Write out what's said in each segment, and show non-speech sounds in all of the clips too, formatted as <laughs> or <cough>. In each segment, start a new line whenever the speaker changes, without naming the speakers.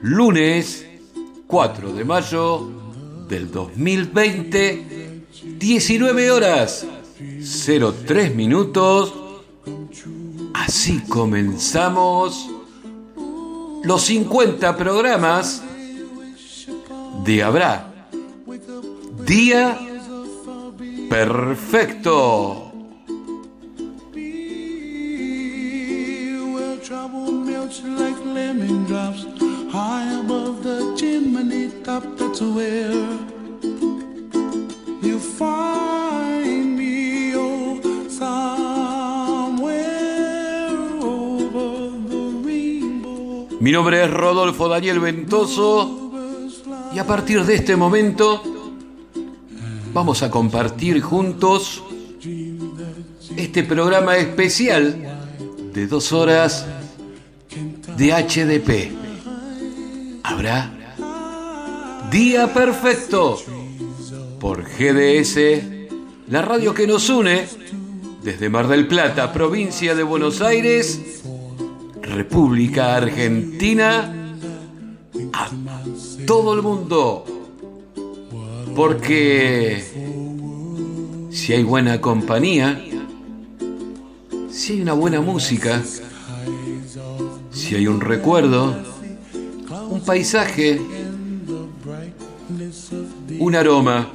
Lunes 4 de mayo del 2020, 19 horas 03 minutos. Así comenzamos los 50 programas de Habrá. Día perfecto. Nombre es Rodolfo Daniel Ventoso y a partir de este momento vamos a compartir juntos este programa especial de dos horas de HDP. Habrá Día Perfecto por GDS, la radio que nos une desde Mar del Plata, provincia de Buenos Aires, República Argentina, a todo el mundo. Porque si hay buena compañía, si hay una buena música, si hay un recuerdo, un paisaje, un aroma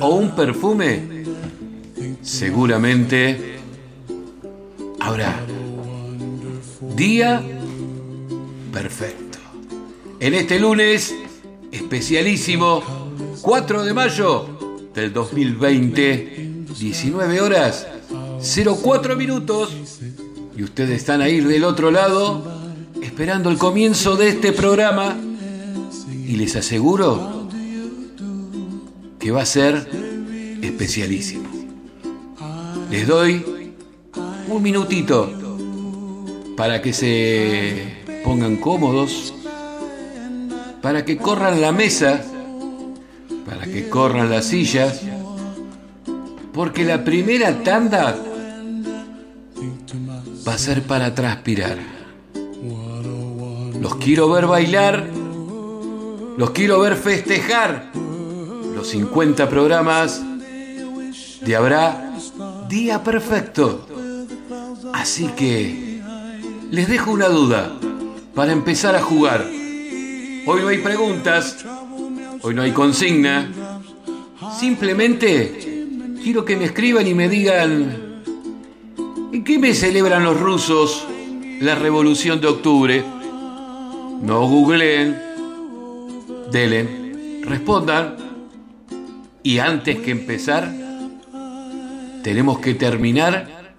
o un perfume, seguramente habrá día perfecto. En este lunes especialísimo, 4 de mayo del 2020, 19 horas 04 minutos, y ustedes están ahí del otro lado esperando el comienzo de este programa, y les aseguro que va a ser especialísimo. Les doy un minutito para que se pongan cómodos, para que corran la mesa, para que corran las sillas, porque la primera tanda va a ser para transpirar. Los quiero ver bailar, los quiero ver festejar los 50 programas de Habrá Día Perfecto. Así que les dejo una duda para empezar a jugar. Hoy no hay preguntas, hoy no hay consigna. Simplemente quiero que me escriban y me digan ¿en qué me celebran los rusos la revolución de octubre? No googleen, delen, respondan. Y antes que empezar, tenemos que terminar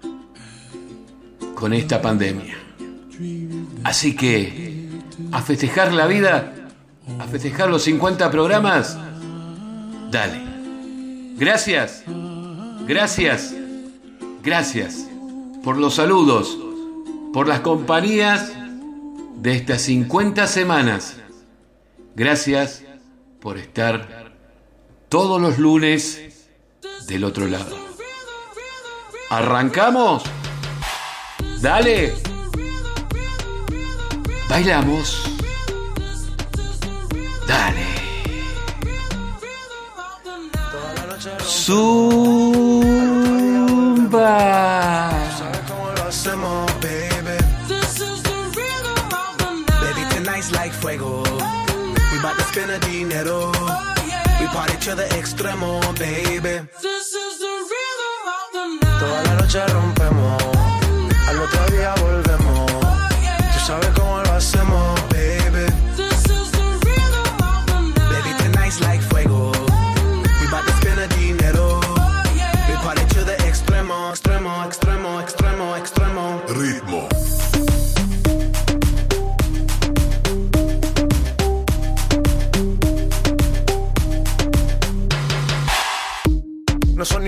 con esta pandemia. Así que, a festejar la vida, a festejar los 50 programas, dale. Gracias, gracias, Gracias por los saludos, por las compañías de estas 50 semanas. Gracias por estar todos los lunes del otro lado. ¿Arrancamos? Dale. Bailamos. Dale. Zumba.
like fuego. We spend the dinero. We party to the extremo, baby. Toda la noche rompemos. Al otro día volvemos.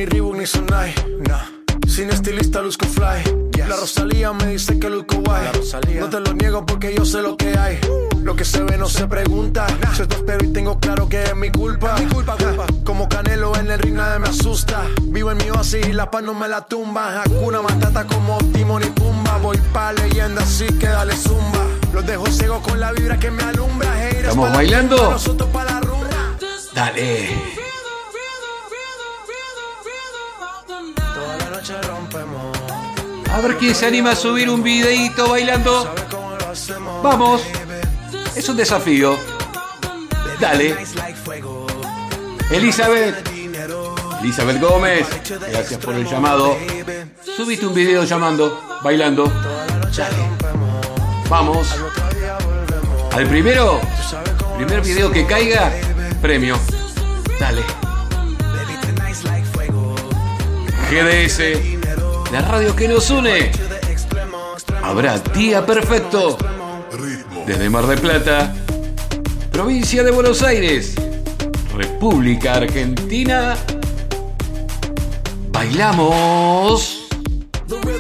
Ni Reebok ni Sonai, nah. Sin estilista luzco fly. La Rosalía me dice que luzco guay. No te lo niego porque yo sé lo que hay. Lo que se ve no se pregunta. Soy pero y tengo claro que es mi culpa. Mi culpa, culpa. Como Canelo en el ring nadie me asusta. Vivo en mi oasis y la paz no me la tumba. Hakuna Matata como Timon y Pumba. Voy pa' leyenda así que dale zumba. Los dejo ciego con la vibra que me alumbra. Haters
¿Estamos bailando?
tumba, Nosotros pa' la rumba.
Dale. A ver quién se anima a subir un videíto bailando. Vamos. Es un desafío. Dale. Elizabeth. Elizabeth Gómez. Gracias por el llamado. Subiste un video llamando, bailando. Dale. Vamos. Al primero, primer video que caiga, premio. Dale. GDS, la radio que nos une. Habrá día perfecto. Desde Mar del Plata, provincia de Buenos Aires, República Argentina. Bailamos.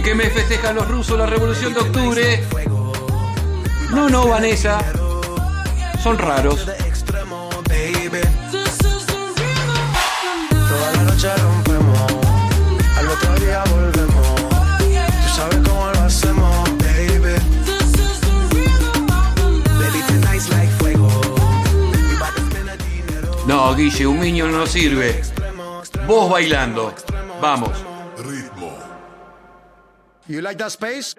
¿En qué mes festejan los rusos la revolución de octubre? No, no, Vanessa. Son raros.
Toda la noche rompemos. Al otro día volvemos. Tú sabes cómo lo hacemos, baby. Baby, tonight's like fuego. We bout to spend the dinero.
No, Guille, un niño no sirve. Vos bailando. Vamos.
You like that space?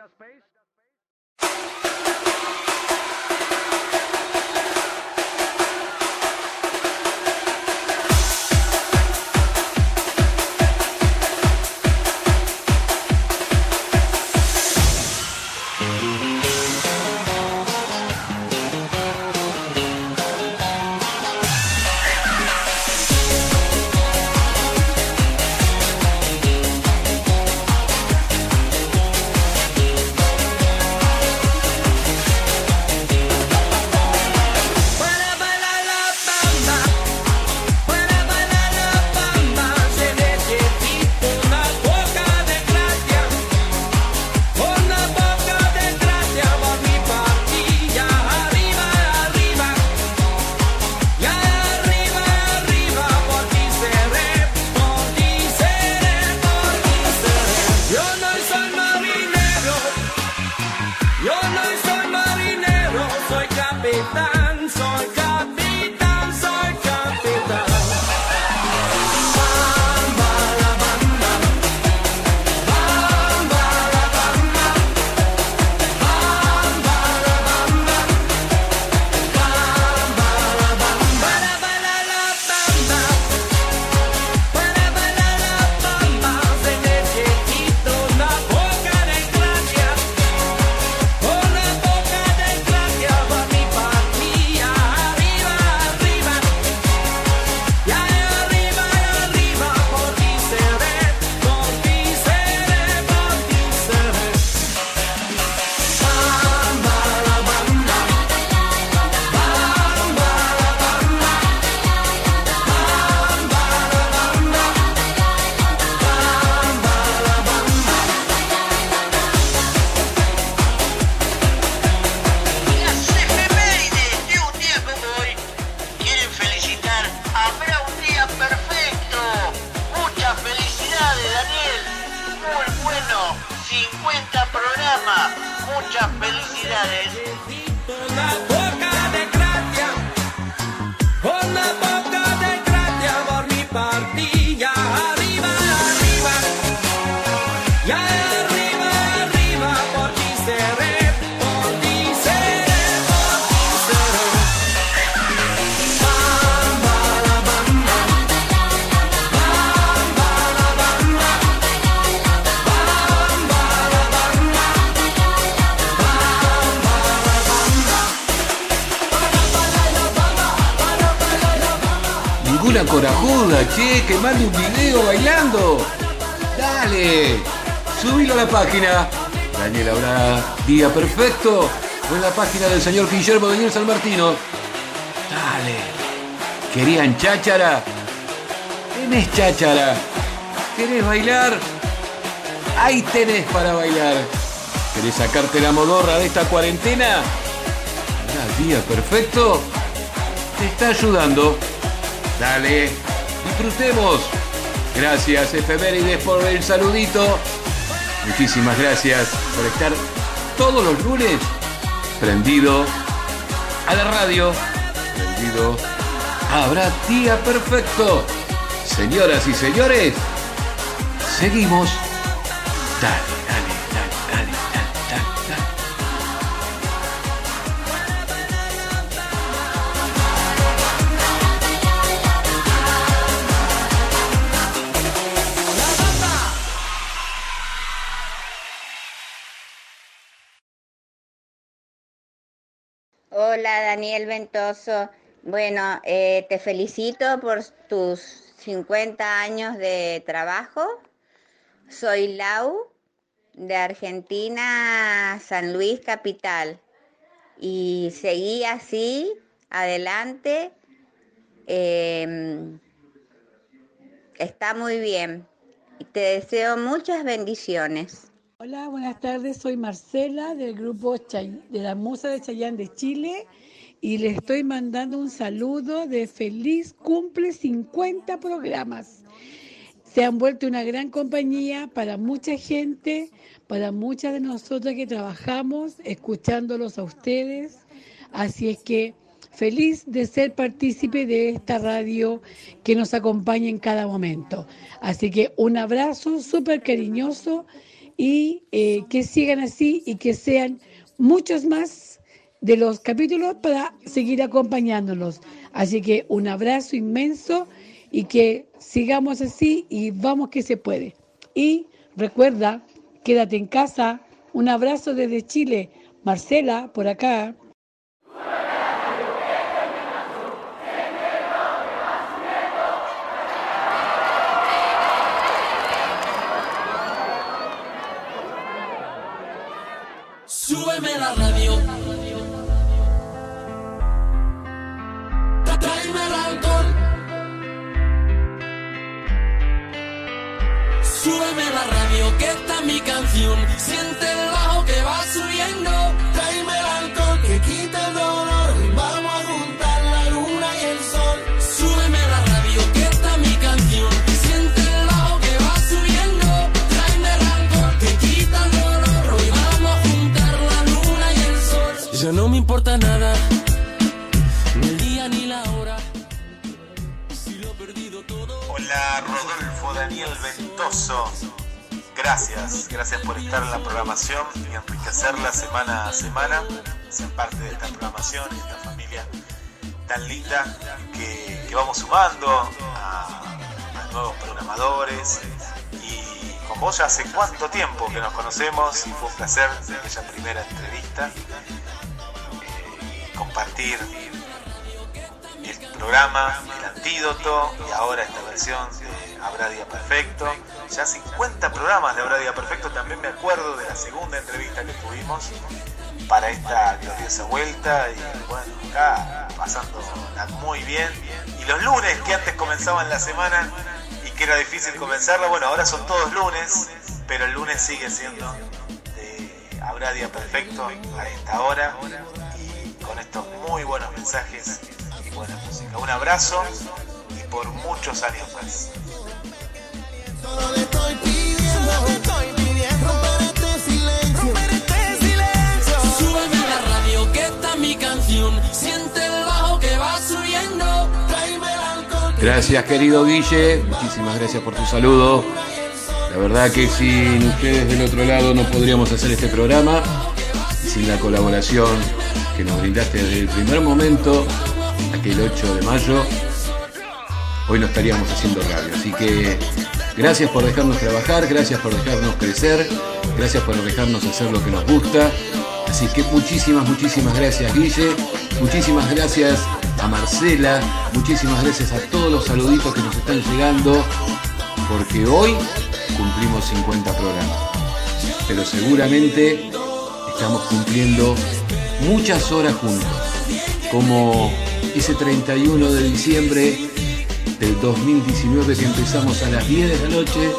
Perfecto. En la página del señor Guillermo Daniel San Martino. Dale. ¿Querían cháchara? Tenés cháchara. ¿Querés bailar? Ahí tenés para bailar. ¿Querés sacarte la modorra de esta cuarentena? Habrá día perfecto. Te está ayudando. Dale, disfrutemos. Gracias, Efemérides, por el saludito. Muchísimas gracias por estar todos los lunes prendido a la radio. Prendido. Habrá día perfecto. Señoras y señores, seguimos.
Daniel Ventoso. Bueno, eh, te felicito por tus 50 años de trabajo. Soy Lau de Argentina, San Luis Capital. Y seguí así, adelante. Em, está muy bien. Te deseo muchas bendiciones.
Hola, buenas tardes. Soy Marcela del grupo de la Musa de Chayán de Chile y le estoy mandando un saludo de feliz cumple 50 programas. Se han vuelto una gran compañía para mucha gente, para muchas de nosotras que trabajamos escuchándolos a ustedes. Así es que feliz de ser partícipe de esta radio que nos acompaña en cada momento. Así que un abrazo súper cariñoso y eh, que sigan así y que sean muchos más de los capítulos para seguir acompañándolos. Así que un abrazo inmenso y que sigamos así y vamos que se puede. Y recuerda, quédate en casa. Un abrazo desde Chile. Marcela, por acá.
Importa nada. Ni el día ni la hora.
Hola Rodolfo Daniel Ventoso. Gracias, gracias por estar en la programación y enriquecerla semana a semana, ser parte de esta programación y esta familia tan linda que, vamos sumando a, nuevos programadores. Y con vos ya hace cuánto tiempo que nos conocemos y fue un placer aquella primera entrevista, compartir el programa, el antídoto y ahora esta versión de Habrá Día Perfecto. Ya 50 programas de Habrá Día Perfecto, también me acuerdo de la segunda entrevista que tuvimos para esta gloriosa vuelta y bueno, acá pasando muy bien. Y los lunes que antes comenzaban la semana y que era difícil comenzarla, bueno, ahora son todos lunes, pero el lunes sigue siendo de Habrá Día Perfecto a esta hora con estos muy buenos mensajes y buena música. Un abrazo y por muchos años más.
Gracias querido Guille, muchísimas gracias por tu saludo. La verdad que sin ustedes del otro lado no podríamos hacer este programa, sin la colaboración que nos brindaste desde el primer momento, aquel 8 de mayo, hoy no estaríamos haciendo radio. Así que gracias por dejarnos trabajar, gracias por dejarnos crecer, gracias por dejarnos hacer lo que nos gusta. Así que muchísimas, muchísimas gracias Guille, muchísimas gracias a Marcela, muchísimas gracias a todos los saluditos que nos están llegando, porque hoy cumplimos 50 programas. Pero seguramente estamos cumpliendo muchas horas juntos, como ese 31 de diciembre del 2019 que empezamos a las 10 de la noche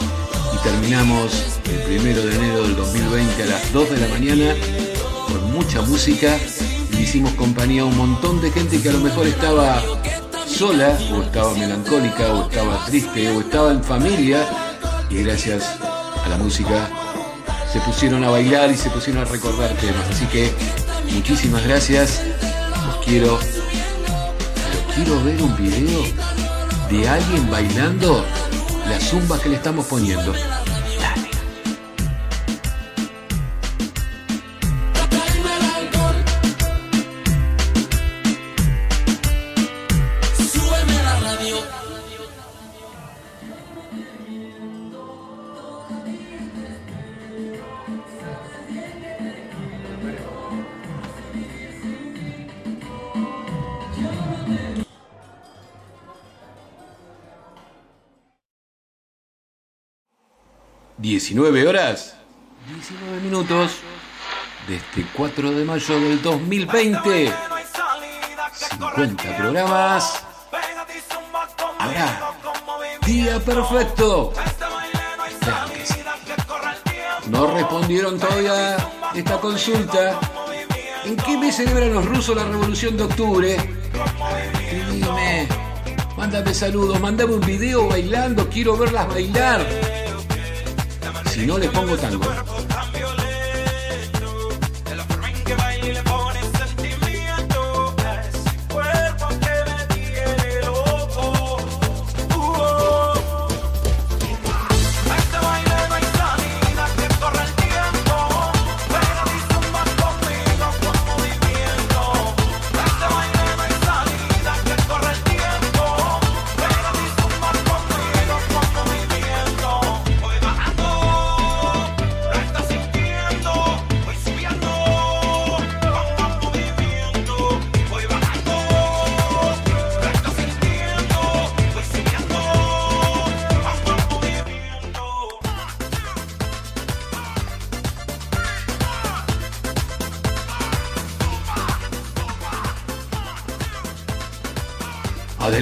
y terminamos el 1 de enero del 2020 a las 2 de la mañana con mucha música y hicimos compañía a un montón de gente que a lo mejor estaba sola o estaba melancólica o estaba triste o estaba en familia y gracias a la música se pusieron a bailar y se pusieron a recordar temas. Así que muchísimas gracias. Los quiero. Pero quiero ver un video de alguien bailando la zumba que le estamos poniendo. ¿19 horas? 19 minutos de este 4 de mayo del 2020. 50 programas. Habrá día perfecto. No respondieron todavía esta consulta. ¿En qué mes celebran los rusos la revolución de octubre? Escribime. Mándame saludos, mándame un video bailando, quiero verlas bailar. Si no, le pongo tango.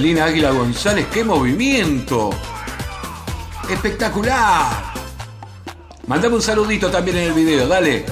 Adelina Águila González, qué movimiento. Espectacular. Mandame un saludito también en el video, dale.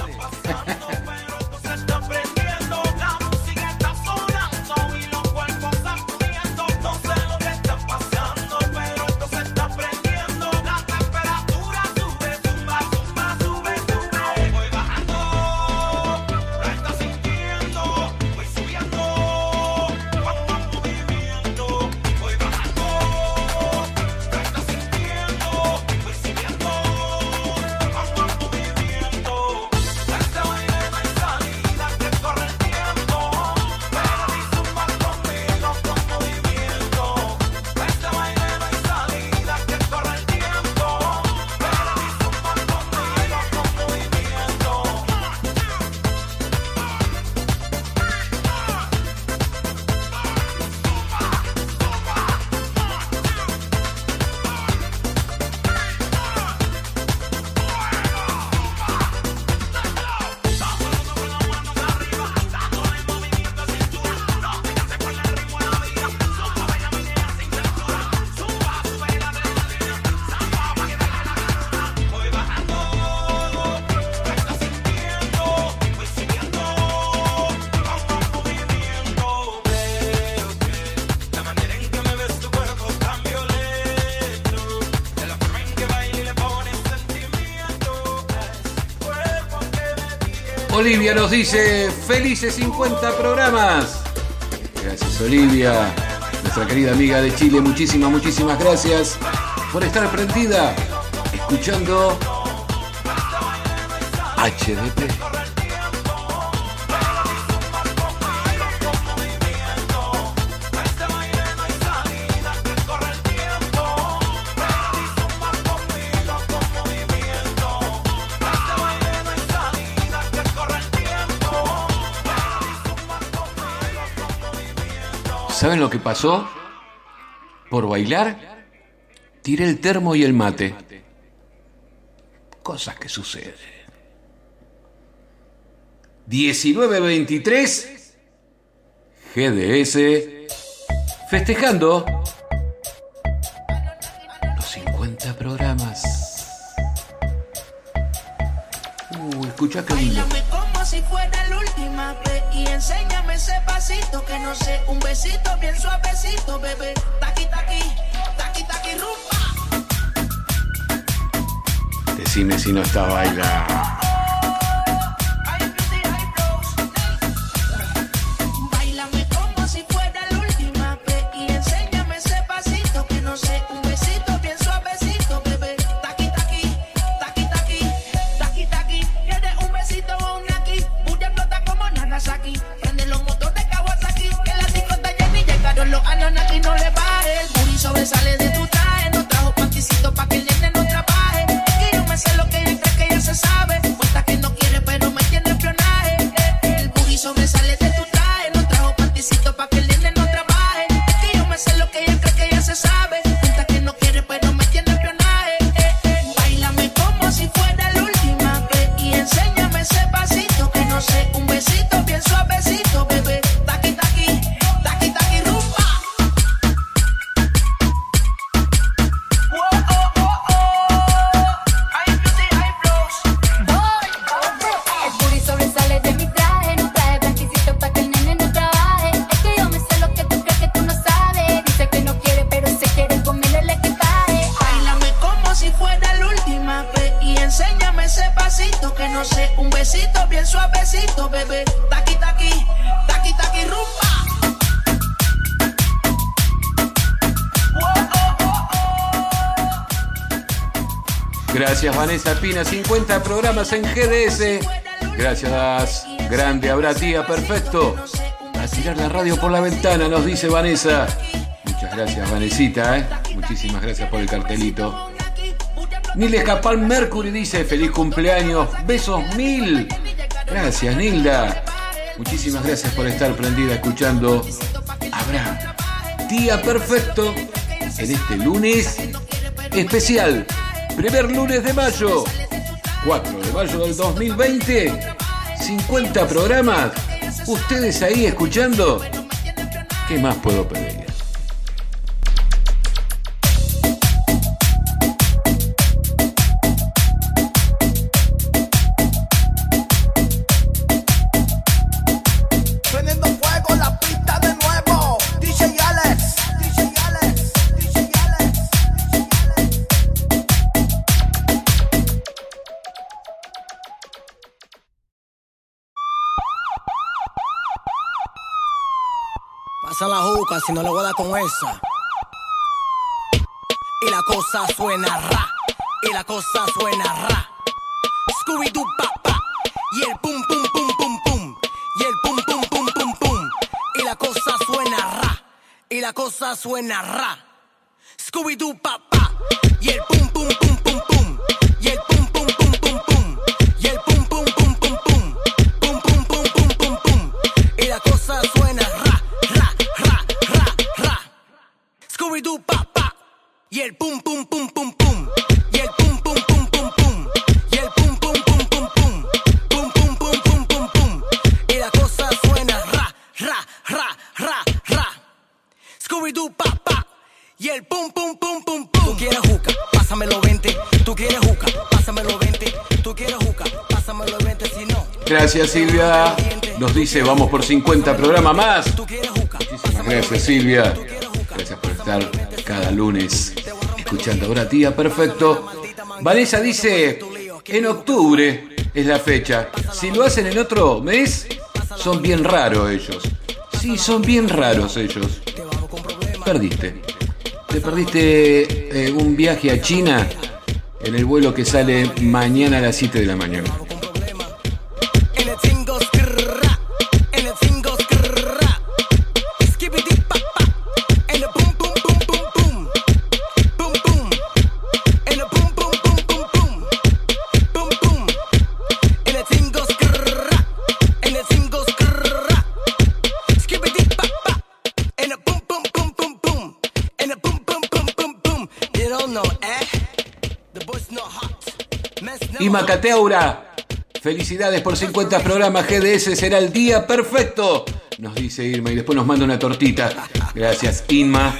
Olivia nos dice, felices 50 programas. Gracias Olivia, nuestra querida amiga de Chile, muchísimas, muchísimas gracias por estar prendida, escuchando HDP. ¿Saben lo que pasó? Por bailar, tiré el termo y el mate. Cosas que suceden. 1923 GDS festejando los 50 programas. Uh, escucha que lindo.
Y enséñame ese pasito que no sé, un besito bien suavecito, bebé. Taqui taqui, taqui taqui rumba.
Decime si no está bailando. Vanessa Pina, 50 programas en GDS. Gracias, grande habrá tía, perfecto. A tirar la radio por la ventana, nos dice Vanessa. Muchas gracias, Vanesita, ¿eh? Muchísimas gracias por el cartelito. Nilda Escapal Mercury dice, feliz cumpleaños, besos mil. Gracias, Nilda. Muchísimas gracias por estar prendida escuchando. Habrá Tía Perfecto en este lunes especial. Primer lunes de mayo. 4 de mayo del 2020. 50 programas. Ustedes ahí escuchando. ¿Qué más puedo pedir?
Si no le voy a dar con esa. Y la cosa suena ra. Y la cosa suena ra. Scooby Doo papá. Y el pum pum pum pum pum. Y el pum pum pum pum pum. Y la cosa suena ra. Y la cosa suena ra. Scooby Doo papá. Y el pum pum pum pum pum. Y el Scooby Doo papá. Y el pum pum pum pum pum. Y el pum pum pum pum pum. Y el pum pum pum pum pum. Pum pum pum pum pum pum. Y la cosa suena ra, ra, ra, ra, ra. Scooby Doo papá. Y el pum pum pum pum pum. Tú quieres juca, pásamelo 20. Tú quieres juca, pásamelo 20. Tú quieres juca, pásamelo 20 si no.
Gracias Silvia. Nos dice, vamos por 50 programas más. Muchísimas gracias Silvia. Cada lunes escuchando ahora tía, perfecto. Vanessa dice, en octubre es la fecha. Si lo hacen en otro mes, son bien raros ellos. Sí, son bien raros ellos. perdiste. Te perdiste eh, un viaje a China en el vuelo que sale mañana a las 7 de la mañana. Y Macateura, felicidades por 50 programas GDS, será el día perfecto, nos dice Irma y después nos manda una tortita. Gracias Inma,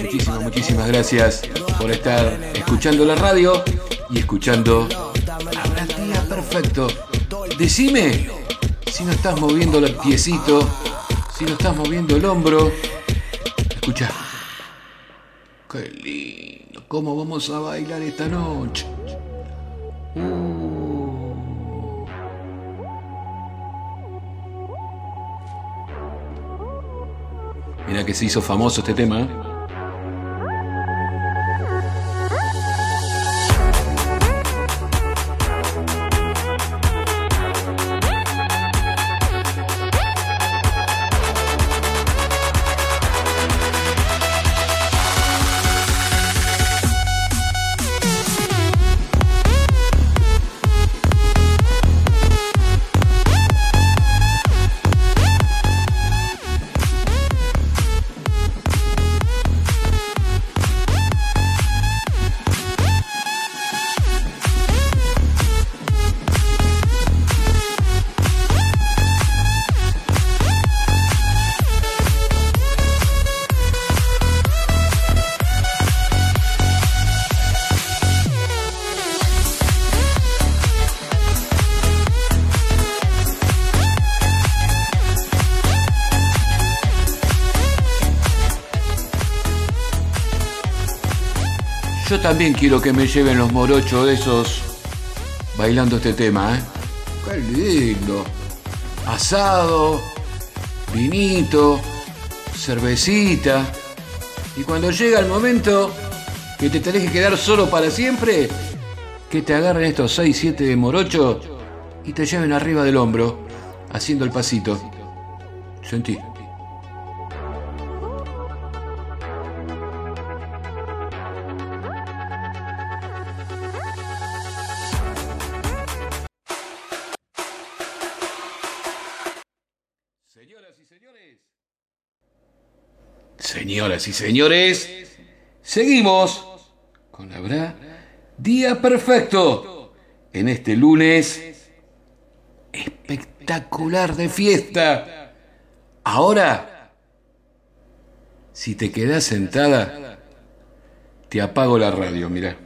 muchísimas, muchísimas gracias por estar escuchando la radio y escuchando Habrá el día perfecto. Decime si no estás moviendo el piecito, si no estás moviendo el hombro. Escucha. Qué lindo, ¿cómo vamos a bailar esta noche? Mira que se hizo famoso este tema. También quiero que me lleven los morochos esos bailando este tema, ¿eh? Qué lindo. Asado, vinito, cervecita. Y cuando llega el momento que te tenés que quedar solo para siempre, que te agarren estos 6, 7 de morocho y te lleven arriba del hombro, haciendo el pasito. Sentí. Señoras y señores, seguimos con Habrá Día Perfecto en este lunes espectacular de fiesta. Ahora, si te quedas sentada, te apago la radio, mira.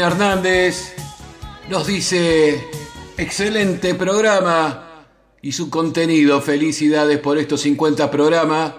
Hernández nos dice, excelente programa y su contenido, felicidades por estos 50 programas,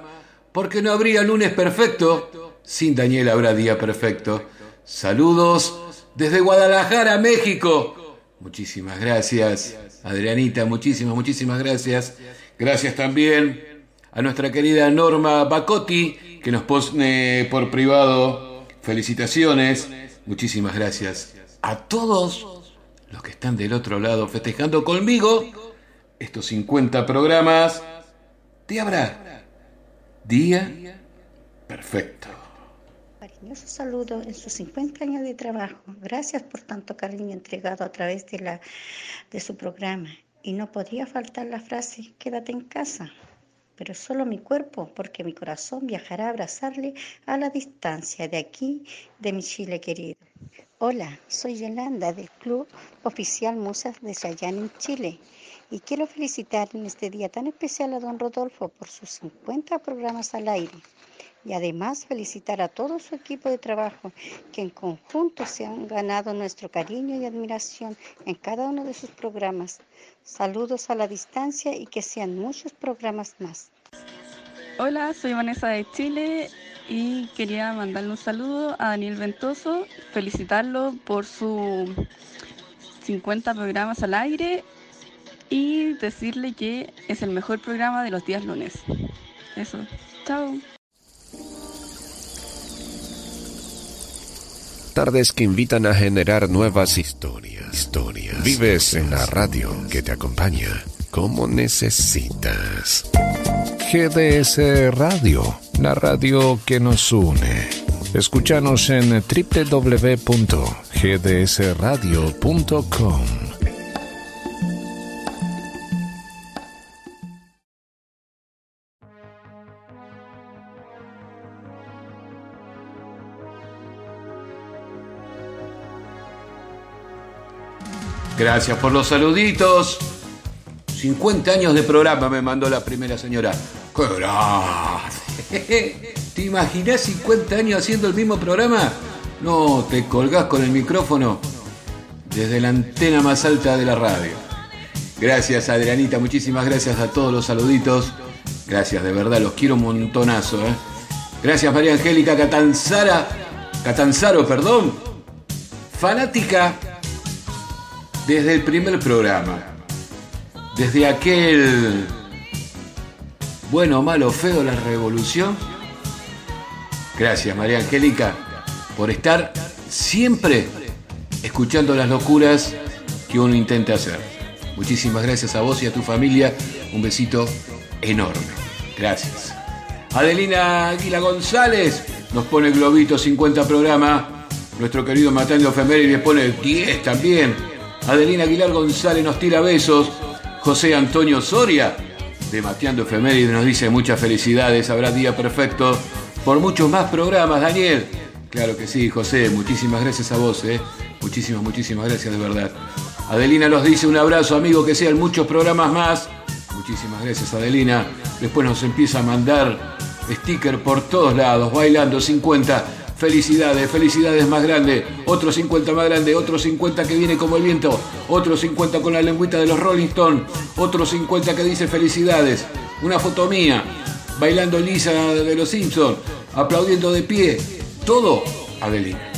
porque no habría lunes perfecto, sin Daniel habrá día perfecto. Saludos desde Guadalajara, México. Muchísimas gracias, Adrianita, muchísimas, muchísimas gracias. Gracias también a nuestra querida Norma Bacotti, que nos pone por privado felicitaciones. Muchísimas gracias a todos los que están del otro lado festejando conmigo estos 50 programas de Habrá. Día perfecto.
Cariñoso saludo en sus 50 años de trabajo. Gracias por tanto cariño entregado a través de, la, de su programa. Y no podría faltar la frase, quédate en casa. Pero solo mi cuerpo, porque mi corazón viajará a abrazarle a la distancia de aquí, de mi Chile querido. Hola, soy Yolanda del Club Oficial Musas de Chayán en Chile. Y quiero felicitar en este día tan especial a don Rodolfo por sus 50 programas al aire y además felicitar a todo su equipo de trabajo que en conjunto se han ganado nuestro cariño y admiración en cada uno de sus programas. Saludos a la distancia y que sean muchos programas más.
Hola, soy Vanessa de Chile y quería mandarle un saludo a Daniel Ventoso, felicitarlo por sus 50 programas al aire y decirle que es el mejor programa de los días lunes. Eso, chao.
Tardes que invitan a generar nuevas historias. Historias. Vives en la radio que te acompaña como necesitas.
GDS Radio, la radio que nos une. Escúchanos en www.gdsradio.com.
Gracias por los saluditos. 50 años de programa me mandó la primera señora. ¡Qué grande! ¿Te imaginas 50 años haciendo el mismo programa? No, te colgás con el micrófono desde la antena más alta de la radio. Gracias Adrianita, muchísimas gracias a todos los saluditos. Gracias, de verdad, los quiero un montonazo. ¿eh? Gracias María Angélica Catanzara, Catanzaro, perdón. Fanática desde el primer programa. Desde aquel bueno, malo, feo, la revolución. Gracias María Angélica por estar siempre escuchando las locuras que uno intenta hacer. Muchísimas gracias a vos y a tu familia. Un besito enorme. Gracias. Adelina Aguila González nos pone globito 50 programa. Nuestro querido Matando Efemérides pone 10 también. Adelina Aguilar González nos tira besos. José Antonio Soria de Mateando Efemérides nos dice muchas felicidades. Habrá día perfecto por muchos más programas, Daniel. Claro que sí, José. Muchísimas gracias a vos, ¿eh? Muchísimas, muchísimas gracias de verdad. Adelina nos dice un abrazo, amigo, que sean muchos programas más. Muchísimas gracias, Adelina. Después nos empieza a mandar sticker por todos lados, bailando 50. Felicidades, felicidades más grande. Otro 50 más grande, otro 50 que viene como el viento. Otro 50 con la lengüita de los Rolling Stones. Otro 50 que dice felicidades. Una foto mía, bailando Lisa de los Simpsons, aplaudiendo de pie. Todo, Adelina.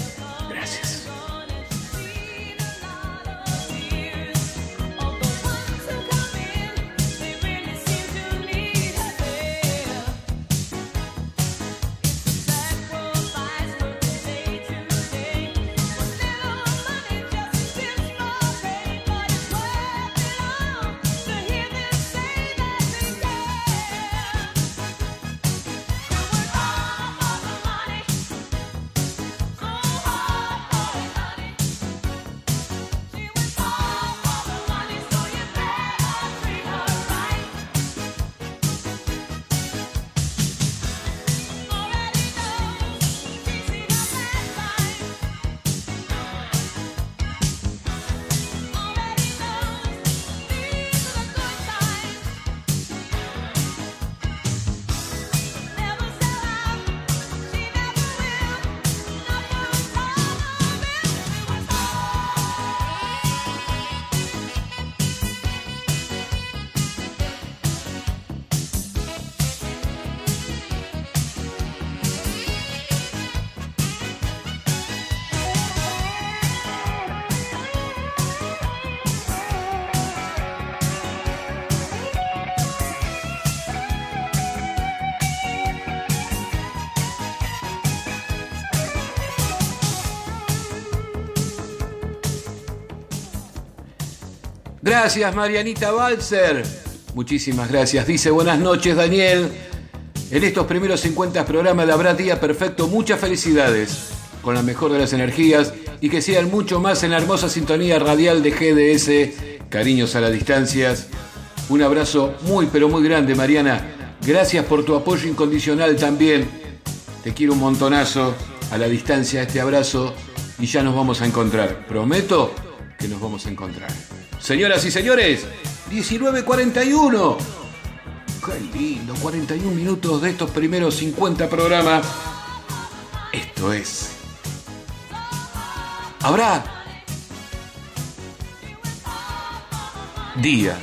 Gracias, Marianita Balser. Muchísimas gracias. Dice buenas noches, Daniel. En estos primeros 50 programas de Habrá Día Perfecto, muchas felicidades. Con la mejor de las energías y que sean mucho más en la hermosa sintonía radial de GDS. Cariños a las distancias. Un abrazo muy, pero muy grande, Mariana. Gracias por tu apoyo incondicional también. Te quiero un montonazo. A la distancia este abrazo y ya nos vamos a encontrar. Prometo que nos vamos a encontrar. Señoras y señores, 19.41. Qué lindo, 41 minutos de estos primeros 50 programas. Esto es. Habrá día.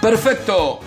Perfecto.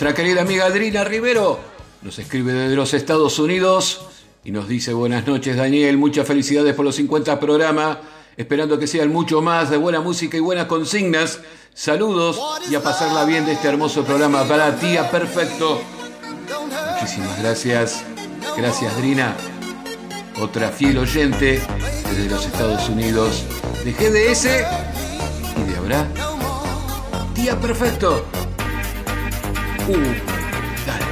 Nuestra querida amiga Adrina Rivero nos escribe desde los Estados Unidos y nos dice buenas noches Daniel, muchas felicidades por los 50 programas, esperando que sean mucho más de buena música y buenas consignas. Saludos y a pasarla bien de este hermoso programa para tía perfecto. Muchísimas gracias. Gracias Adrina. Otra fiel oyente desde los Estados Unidos de GDS y de Habrá. Tía perfecto. Dale.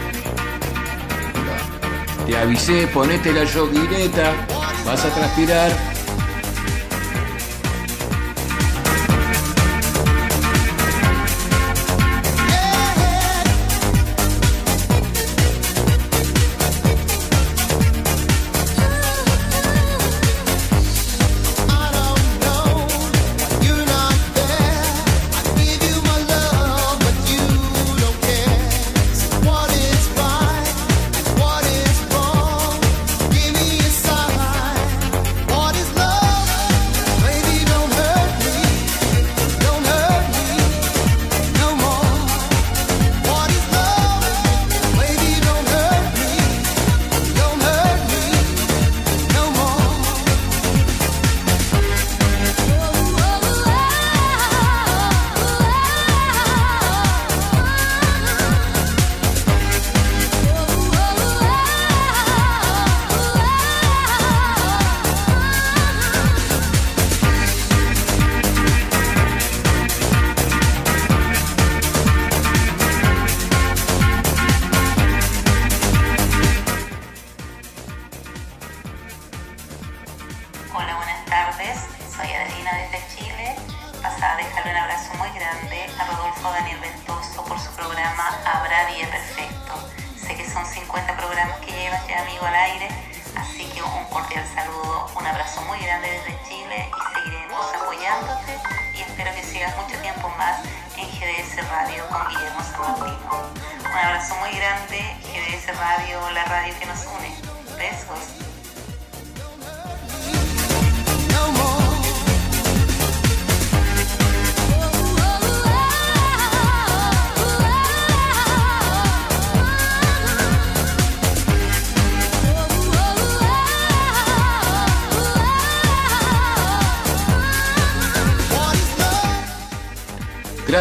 Te avisé, ponete la yoguineta, vas a transpirar.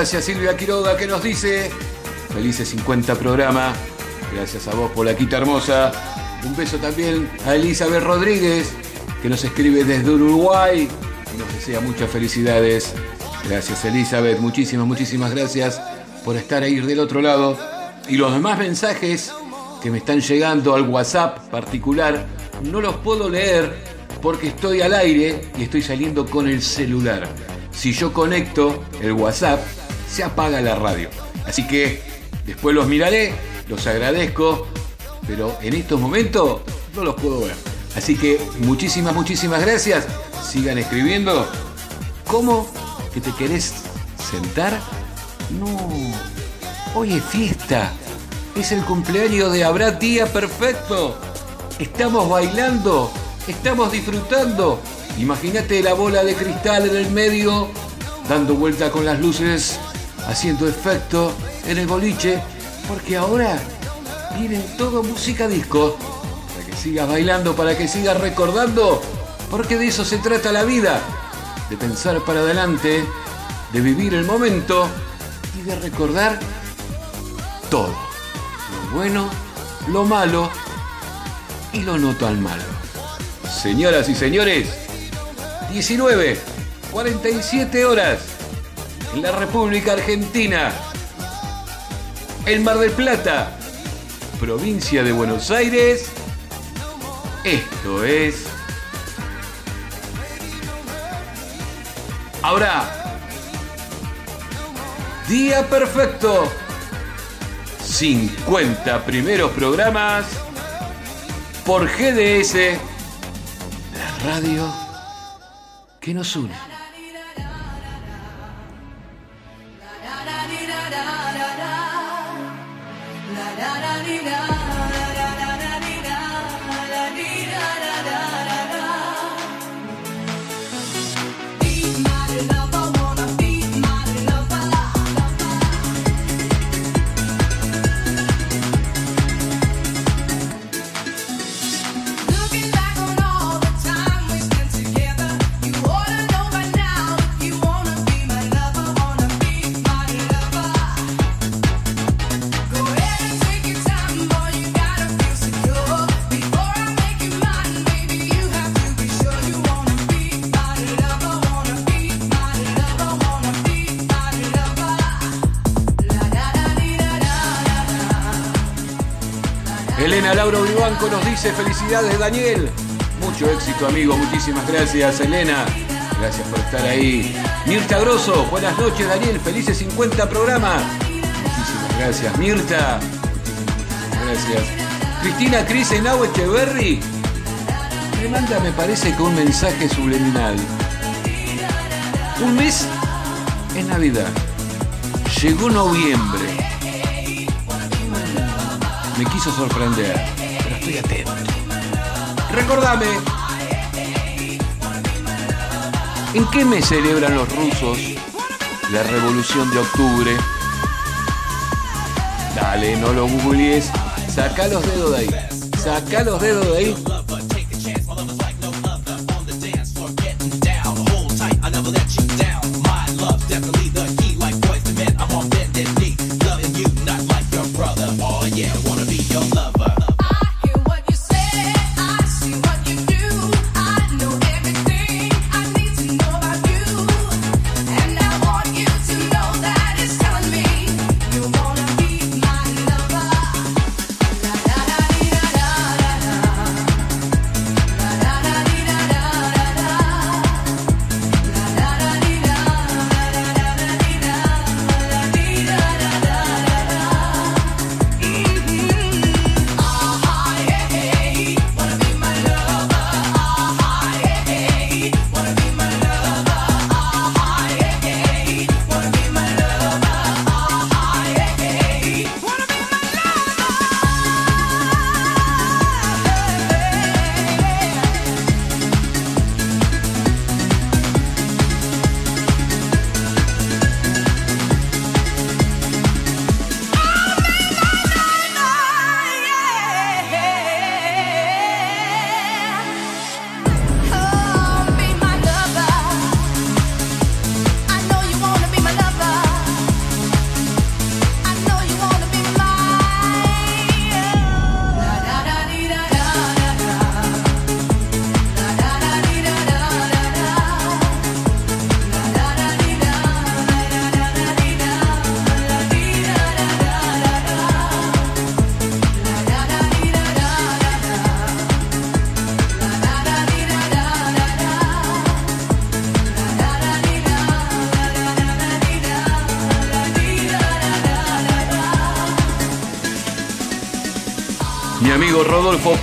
Gracias Silvia Quiroga que nos dice, felices 50 programas, gracias a vos por la quita hermosa. Un beso también a Elizabeth Rodríguez que nos escribe desde Uruguay y nos desea muchas felicidades. Gracias Elizabeth, muchísimas, muchísimas gracias por estar ahí del otro lado. Y los demás mensajes que me están llegando al WhatsApp particular no los puedo leer porque estoy al aire y estoy saliendo con el celular. Si yo conecto el WhatsApp, se apaga la radio. Así que después los miraré, los agradezco pero en estos momentos no los puedo ver. Así que muchísimas, muchísimas gracias. Sigan escribiendo. ¿Cómo que te querés sentar? No. Hoy es fiesta. Es el cumpleaños de Habrá Día Perfecto. Estamos bailando. Estamos disfrutando. Imagínate la bola de cristal en el medio, dando vuelta con las luces, haciendo efecto en el boliche, porque ahora viene todo música disco. Para que sigas bailando, para que sigas recordando, porque de eso se trata la vida. De pensar para adelante, de vivir el momento y de recordar todo. Lo bueno, lo malo y lo no tan malo. Señoras y señores, 19, 47 horas en la República Argentina, el Mar del Plata, provincia de Buenos Aires. Esto es. Ahora, Día Perfecto. 50 primeros programas por GDS, la radio que nos une. Vivanco nos dice felicidades Daniel. Mucho éxito amigo, muchísimas gracias Elena. Gracias por estar ahí. Mirta Grosso, buenas noches Daniel, felices 50 programas. Muchísimas gracias Mirta. Muchísimas gracias. Cristina Cris Henao Echeverry. Me manda, me parece que un mensaje subliminal. Un mes es Navidad. Llegó noviembre. Me quiso sorprender, estoy. Recordame, ¿en qué mes celebran los rusos la revolución de octubre? Dale, no lo googlees. Saca los dedos de ahí. Saca los dedos de ahí.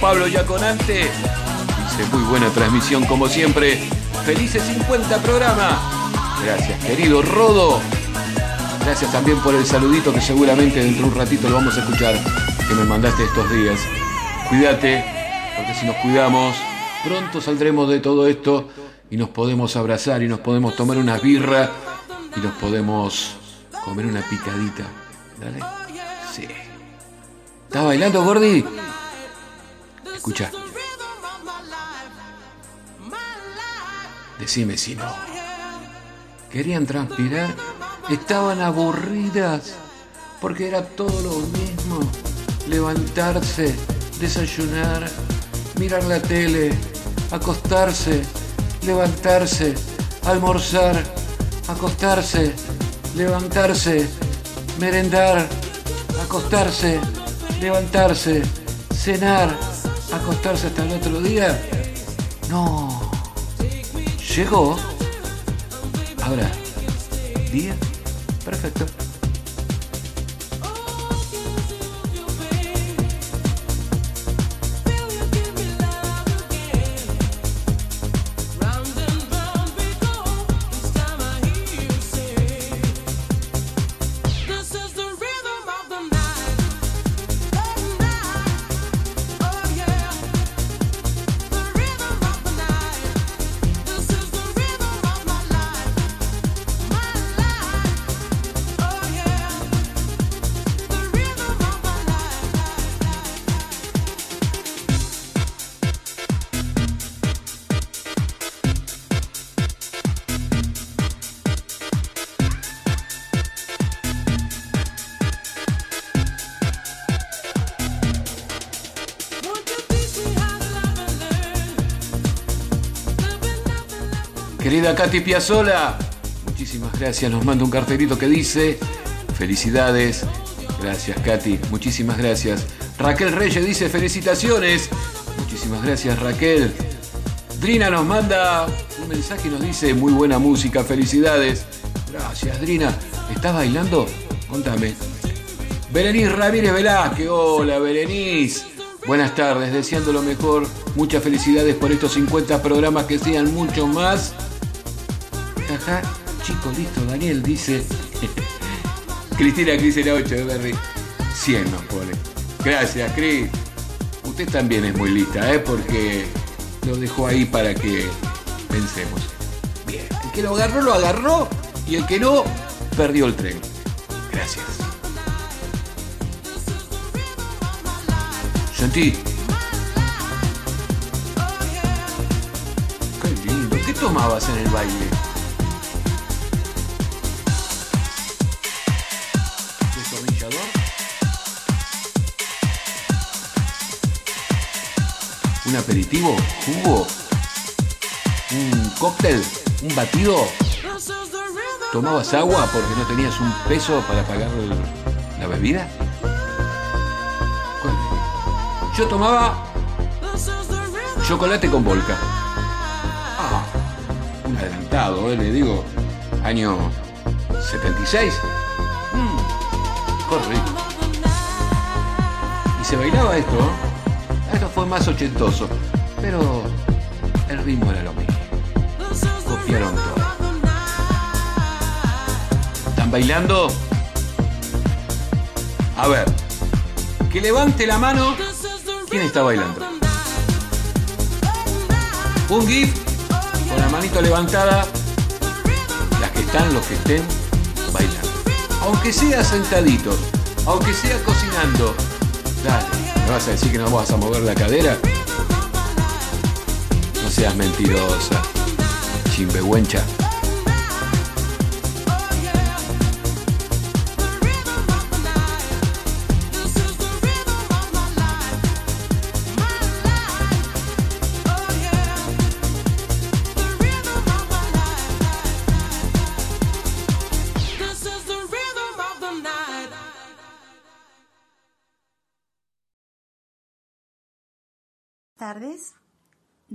Pablo Yaconante dice muy buena transmisión como siempre. Felices 50 programas. Gracias, querido Rodo. Gracias también por el saludito que seguramente dentro de un ratito lo vamos a escuchar que me mandaste estos días. Cuídate, porque si nos cuidamos, pronto saldremos de todo esto y nos podemos abrazar y nos podemos tomar una birra y nos podemos comer una picadita. ¿Dale? Sí. ¿Estás bailando, Gordi? Escucha. Decime si no. Querían transpirar, estaban aburridas, porque era todo lo mismo. Levantarse, desayunar, mirar la tele, acostarse, levantarse, almorzar, acostarse, levantarse, merendar, acostarse, levantarse, cenar, acostarse hasta el otro día. No. Llegó. Ahora, día perfecto. Katy Piazzola, muchísimas gracias. Nos manda un cartelito que dice: Felicidades. Gracias, Katy. Muchísimas gracias. Raquel Reyes dice: Felicitaciones. Muchísimas gracias, Raquel. Drina nos manda un mensaje y nos dice: Muy buena música, felicidades. Gracias, Drina. ¿Estás bailando? Contame. Berenice Ramírez Velázquez. Hola, Berenice. Buenas tardes, deseando lo mejor. Muchas felicidades por estos 50 programas que sean mucho más. Listo, Daniel dice. <laughs> Cristina Cristina 8 de Berry. 100 nos pone. Gracias, Cris. Usted también es muy lista, ¿eh? Porque lo dejó ahí para que pensemos. Bien, el que lo agarró, lo agarró. Y el que no, perdió el tren. Gracias. Sentí. Qué lindo. ¿Qué tomabas en el baile? Aperitivo? ¿Jugo? ¿Un cóctel? ¿Un batido? ¿Tomabas agua porque no tenías un peso para pagar la bebida? Yo tomaba chocolate con volca. Ah, un adelantado, eh, le digo. Año 76. Mm, rico. Y se bailaba esto. ¿eh? Fue más ochentoso. Pero el ritmo era lo mismo. Copiaron todo. ¿Están bailando? A ver. Que levante la mano. ¿Quién está bailando? Un GIF con la manito levantada. Las que están, los que estén, bailando. Aunque sea sentaditos, aunque sea cocinando. ¿Me vas a decir que no vas a mover la cadera? No seas mentirosa, chimbehuencha.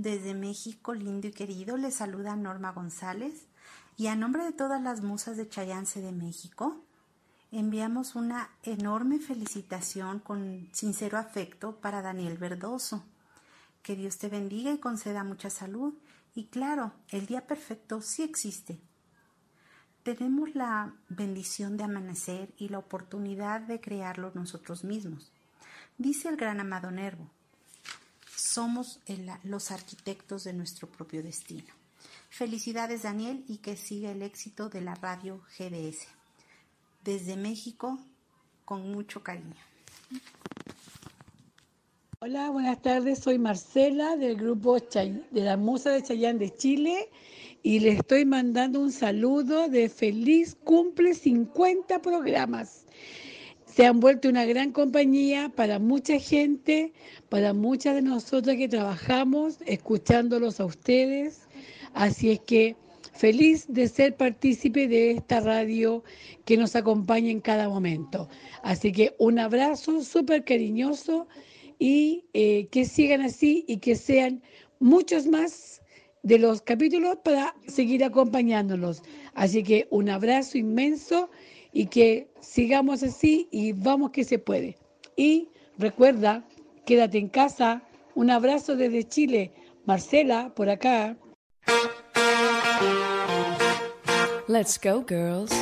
Desde México, lindo y querido, les saluda Norma González y a nombre de todas las musas de Chayance de México, enviamos una enorme felicitación con sincero afecto para Daniel Verdoso. Que Dios te bendiga y conceda mucha salud. Y claro, el día perfecto sí existe. Tenemos la bendición de amanecer y la oportunidad de crearlo nosotros mismos. Dice el gran Amado Nervo, somos los arquitectos de nuestro propio destino. Felicidades Daniel y que siga el éxito de la radio GDS. Desde México, con mucho cariño.
Hola, buenas tardes. Soy Marcela del grupo Chay- de la Musa de Chayán de Chile y le estoy mandando un saludo de feliz cumple 50 programas. Se han vuelto una gran compañía para mucha gente, para muchas de nosotros que trabajamos escuchándolos a ustedes. Así es que feliz de ser partícipe de esta radio que nos acompaña en cada momento. Así que un abrazo súper cariñoso y eh, que sigan así y que sean muchos más de los capítulos para seguir acompañándolos. Así que un abrazo inmenso y que sigamos así y vamos que se puede. Y recuerda, quédate en casa. Un abrazo desde Chile. Marcela, por acá.
Let's go, girls.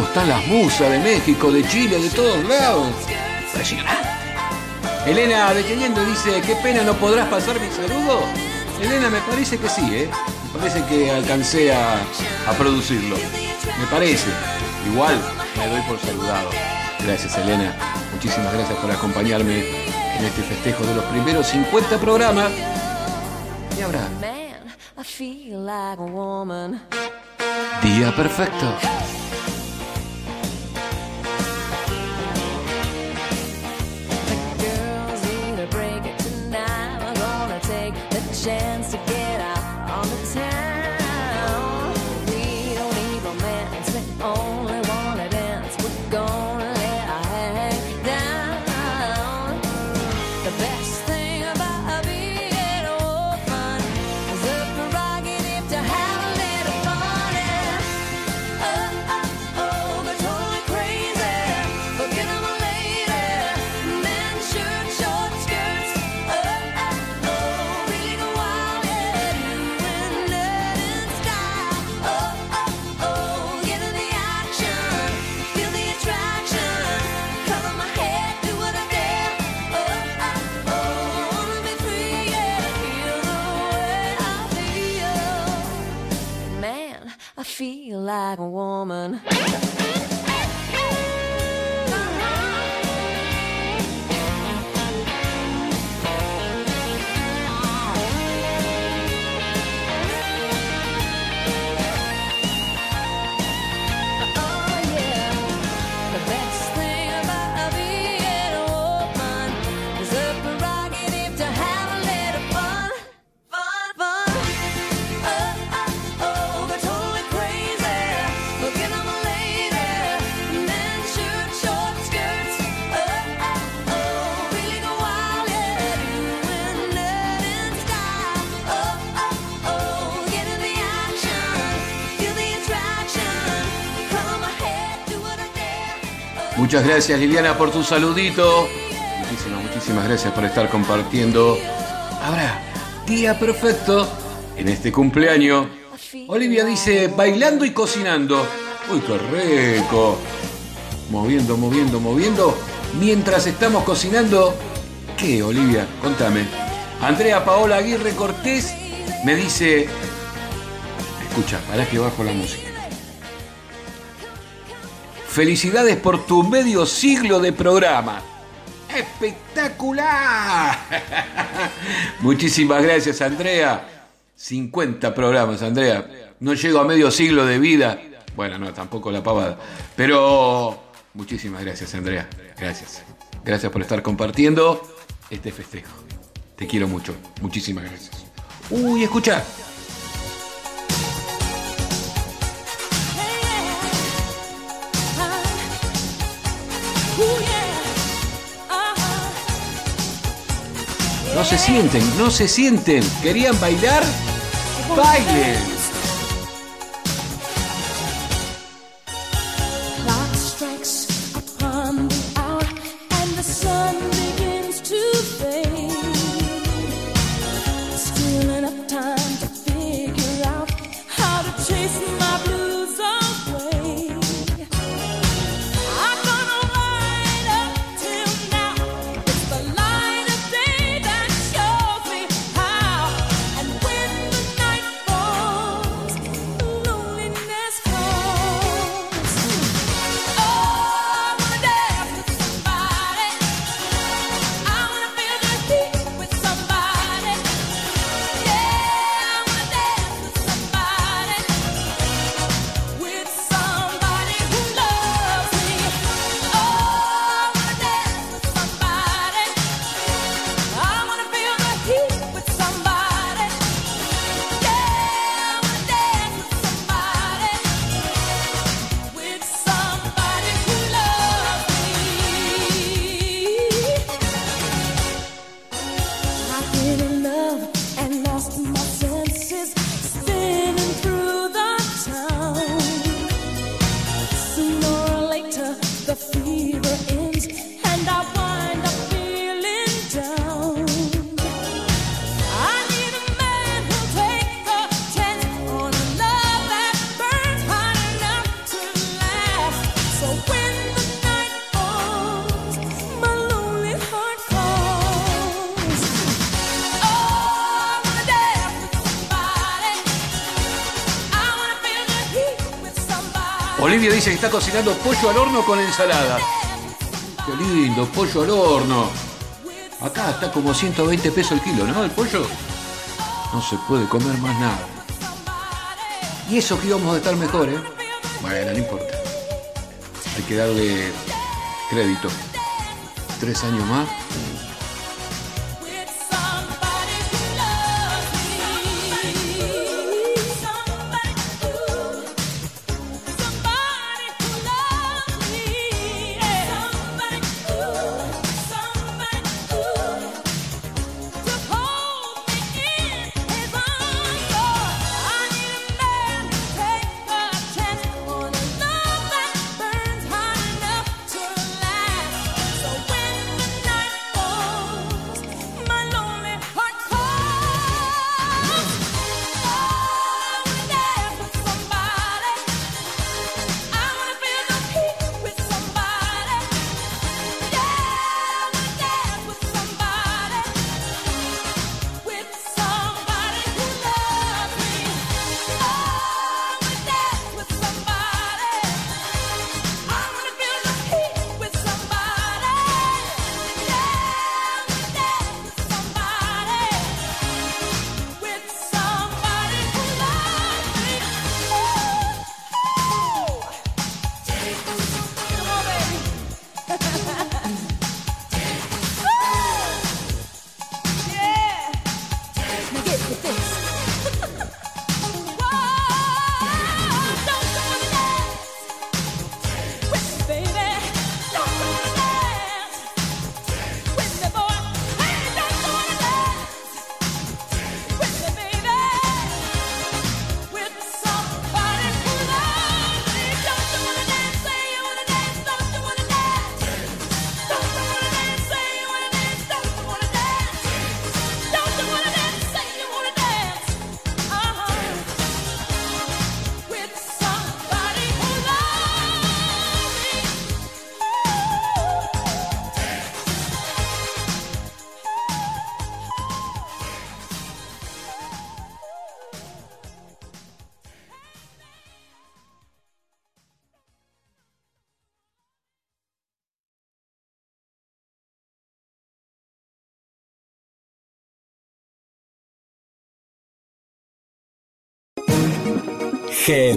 ¿Cómo están las musas de México, de Chile, de todos lados? Impresionante. Elena de Queriendo dice, qué pena no podrás pasar mi saludo. Elena, me parece que sí, ¿eh? Me parece que alcancé a, a producirlo. Me parece. Igual me doy por saludado. Gracias, Elena. Muchísimas gracias por acompañarme en este festejo de los primeros 50 programas. Y ahora, día perfecto.
Like a woman.
Muchas gracias Liliana por tu saludito. Muchísimas, muchísimas gracias por estar compartiendo. Ahora, día perfecto en este cumpleaños. Olivia dice, bailando y cocinando. Uy, qué rico. Moviendo, moviendo, moviendo. Mientras estamos cocinando. ¿Qué, Olivia? Contame.
Andrea Paola Aguirre Cortés me dice, escucha, para que bajo la música. Felicidades por tu medio siglo de programa. ¡Espectacular! <laughs> Muchísimas gracias, Andrea. 50 programas, Andrea. No llego a medio siglo de vida. Bueno, no, tampoco la pavada. Pero muchísimas gracias, Andrea. Gracias. Gracias por estar compartiendo este festejo. Te quiero mucho. Muchísimas gracias. Uy, escucha. No se sienten, no se sienten. ¿Querían bailar? ¡Bailen! Dice que está cocinando pollo al horno con ensalada. Qué lindo, pollo al horno. Acá está como 120 pesos el kilo, ¿no? El pollo. No se puede comer más nada. Y eso que íbamos a estar mejor, ¿eh? Bueno, no importa. Hay que darle crédito. Tres años más.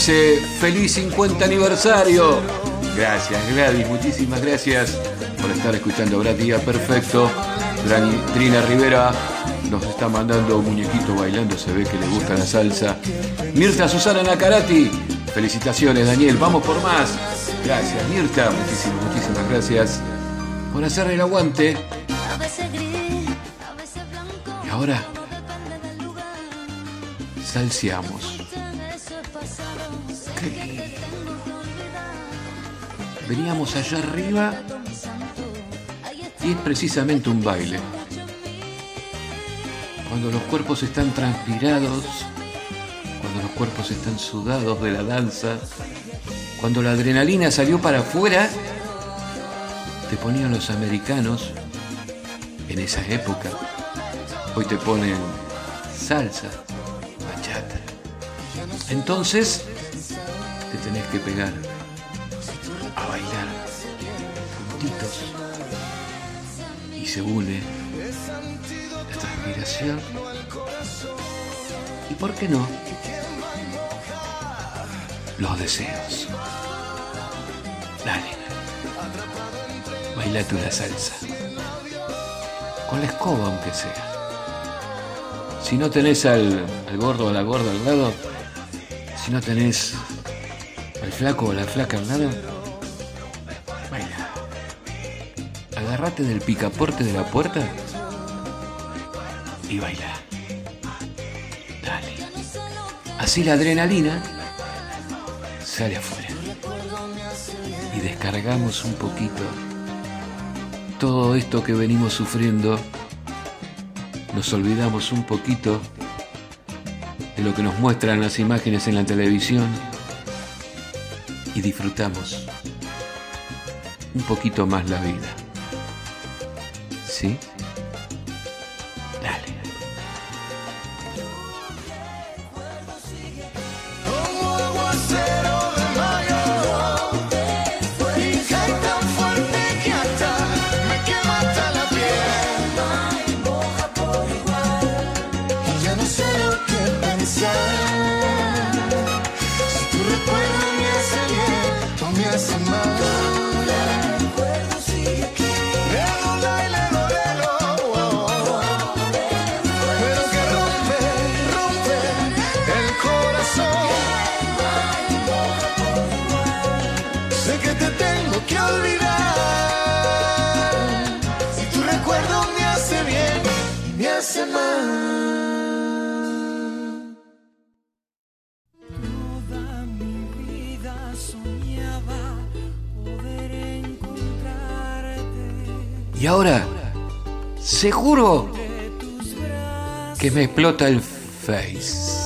Dice feliz 50 aniversario. Gracias Gladys, muchísimas gracias por estar escuchando Habrá Día Perfecto. Trina Rivera nos está mandando un muñequito bailando, se ve que le gusta la salsa. Mirta Susana Nacarati, felicitaciones Daniel, vamos por más. Gracias Mirta, muchísimas, muchísimas gracias por hacer el aguante. Y ahora salseamos. Veníamos allá arriba y es precisamente un baile. Cuando los cuerpos están transpirados, cuando los cuerpos están sudados de la danza, cuando la adrenalina salió para afuera, te ponían los americanos en esa época. Hoy te ponen salsa, bachata. Entonces, te tenés que pegar y por qué no los deseos. Dale. Baila tú la salsa. Con la escoba aunque sea. Si no tenés al, gordo o la gorda al lado si no tenés al flaco o la flaca al lado baila. Agárrate del picaporte de la puerta y baila. Dale. Así la adrenalina sale afuera. Y descargamos un poquito todo esto que venimos sufriendo. Nos olvidamos un poquito de lo que nos muestran las imágenes en la televisión y disfrutamos un poquito más la vida. ¿Sí?
Encontrarte.
Y ahora, seguro que me explota el face.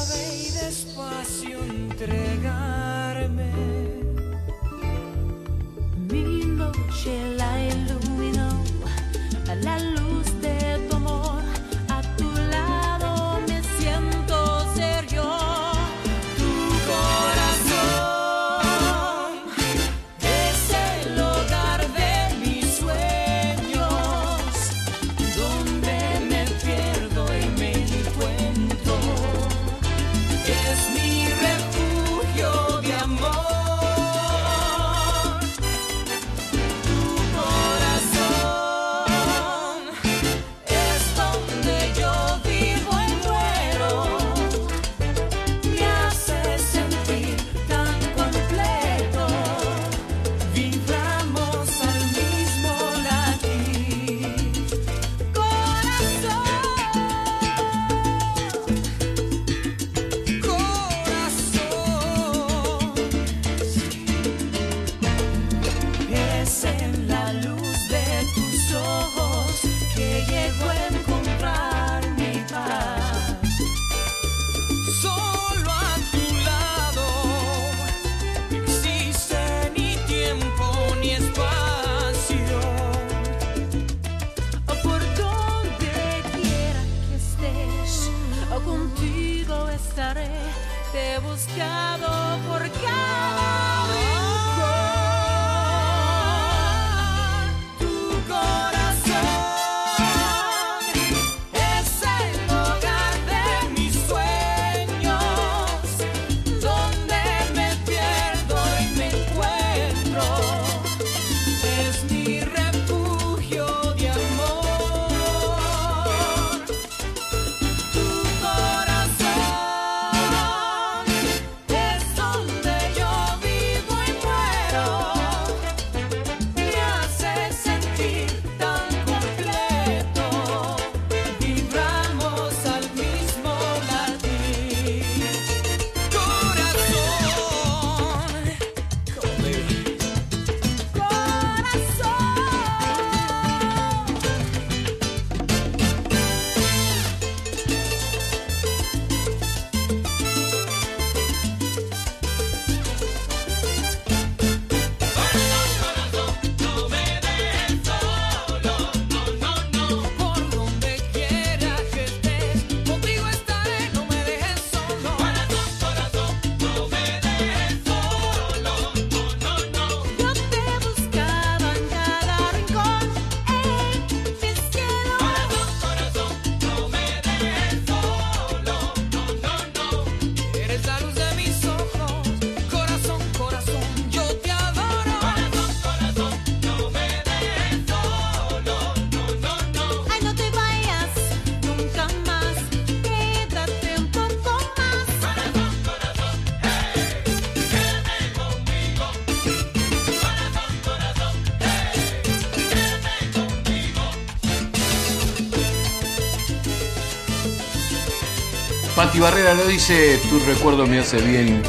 Barrera lo dice, tu recuerdo me hace bien,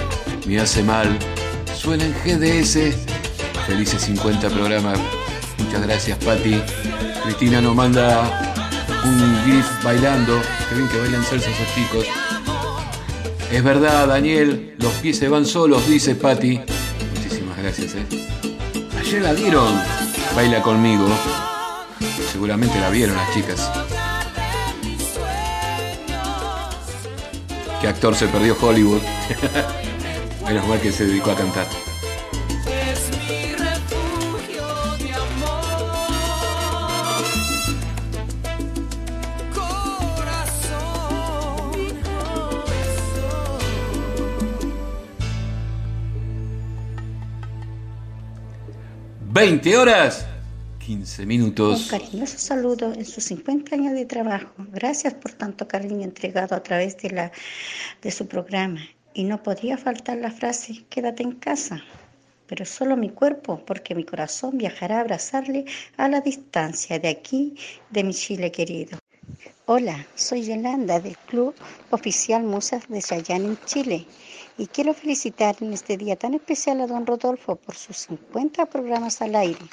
me hace mal. Suena en GDS. Felices 50 programas. Muchas gracias, Pati. Cristina nos manda un GIF bailando. Qué bien que bailan salsa esos chicos. Es verdad, Daniel, los pies se van solos, dice Pati. Muchísimas gracias, eh. Ayer la vieron. Baila conmigo. Seguramente la vieron las chicas. ¿Qué actor se perdió Hollywood? <laughs> Menos mal que se dedicó a cantar.
Es mi refugio de amor. Corazón.
20 horas, 15
Un cariñoso saludo en sus 50 años de trabajo. Gracias por tanto cariño entregado a través de, la, de su programa. Y no podría faltar la frase, quédate en casa. Pero solo mi cuerpo, porque mi corazón viajará a abrazarle a la distancia de aquí, de mi Chile querido. Hola, soy Yolanda del Club Oficial Musas de Chayán en Chile y quiero felicitar en este día tan especial a don Rodolfo por sus 50 programas al aire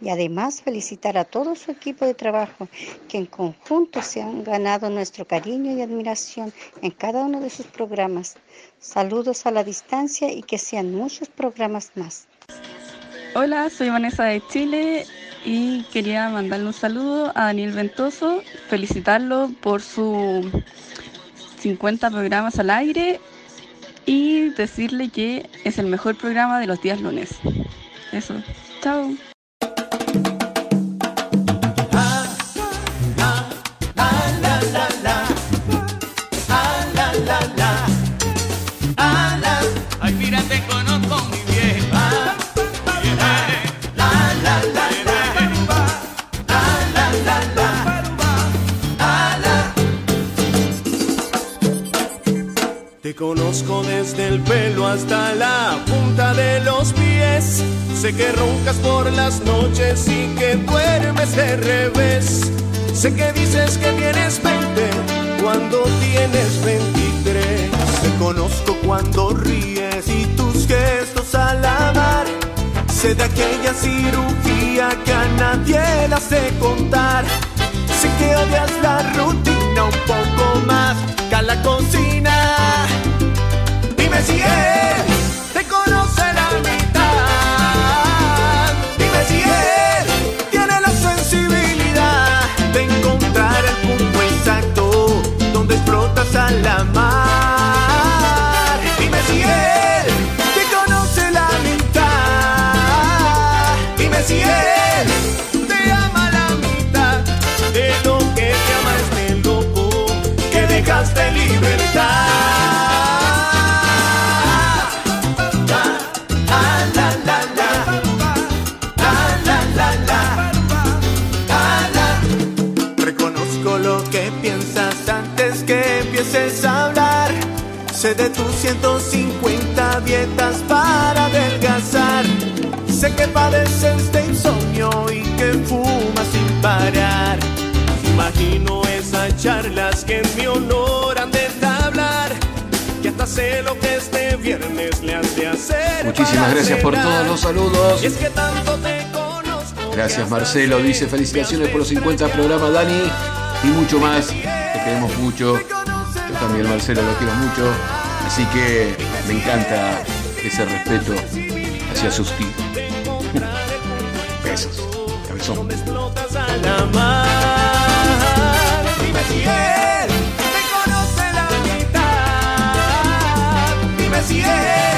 y además felicitar a todo su equipo de trabajo que en conjunto se han ganado nuestro cariño y admiración en cada uno de sus programas. Saludos a la distancia y que sean muchos programas más.
Hola, soy Vanessa de Chile y quería mandarle un saludo a Daniel Ventoso, felicitarlo por sus 50 programas al aire y decirle que es el mejor programa de los días lunes. Eso, chao.
Te conozco
desde el pelo hasta la punta de los pies. Sé que roncas por las noches y que duermes de revés. Sé que dices que tienes 20 cuando tienes 23. Te conozco cuando ríes y tus gestos al amar. Sé de aquella cirugía que a nadie la sé contar. Sé que odias la rutina un poco más la cocina. Dime si él te conoce la mitad. Dime si él tiene la sensibilidad de encontrar el punto exacto donde explotas a la mar. Reconozco lo que piensas antes que empieces a hablar.
Sé de tus 150 dietas para adelgazar. Sé que padeces de insomnio y que fumas sin parar. Imagino esas charlas que en mi honor han de
Muchísimas gracias por todos los saludos.
Es que tanto te conozco.
Gracias Marcelo, dice felicitaciones por los 50 programas Dani y mucho más. Te queremos mucho. Yo también Marcelo lo quiero mucho. Así que me encanta ese respeto hacia sus tíos. <laughs> Besos. Cabezón.
presidente.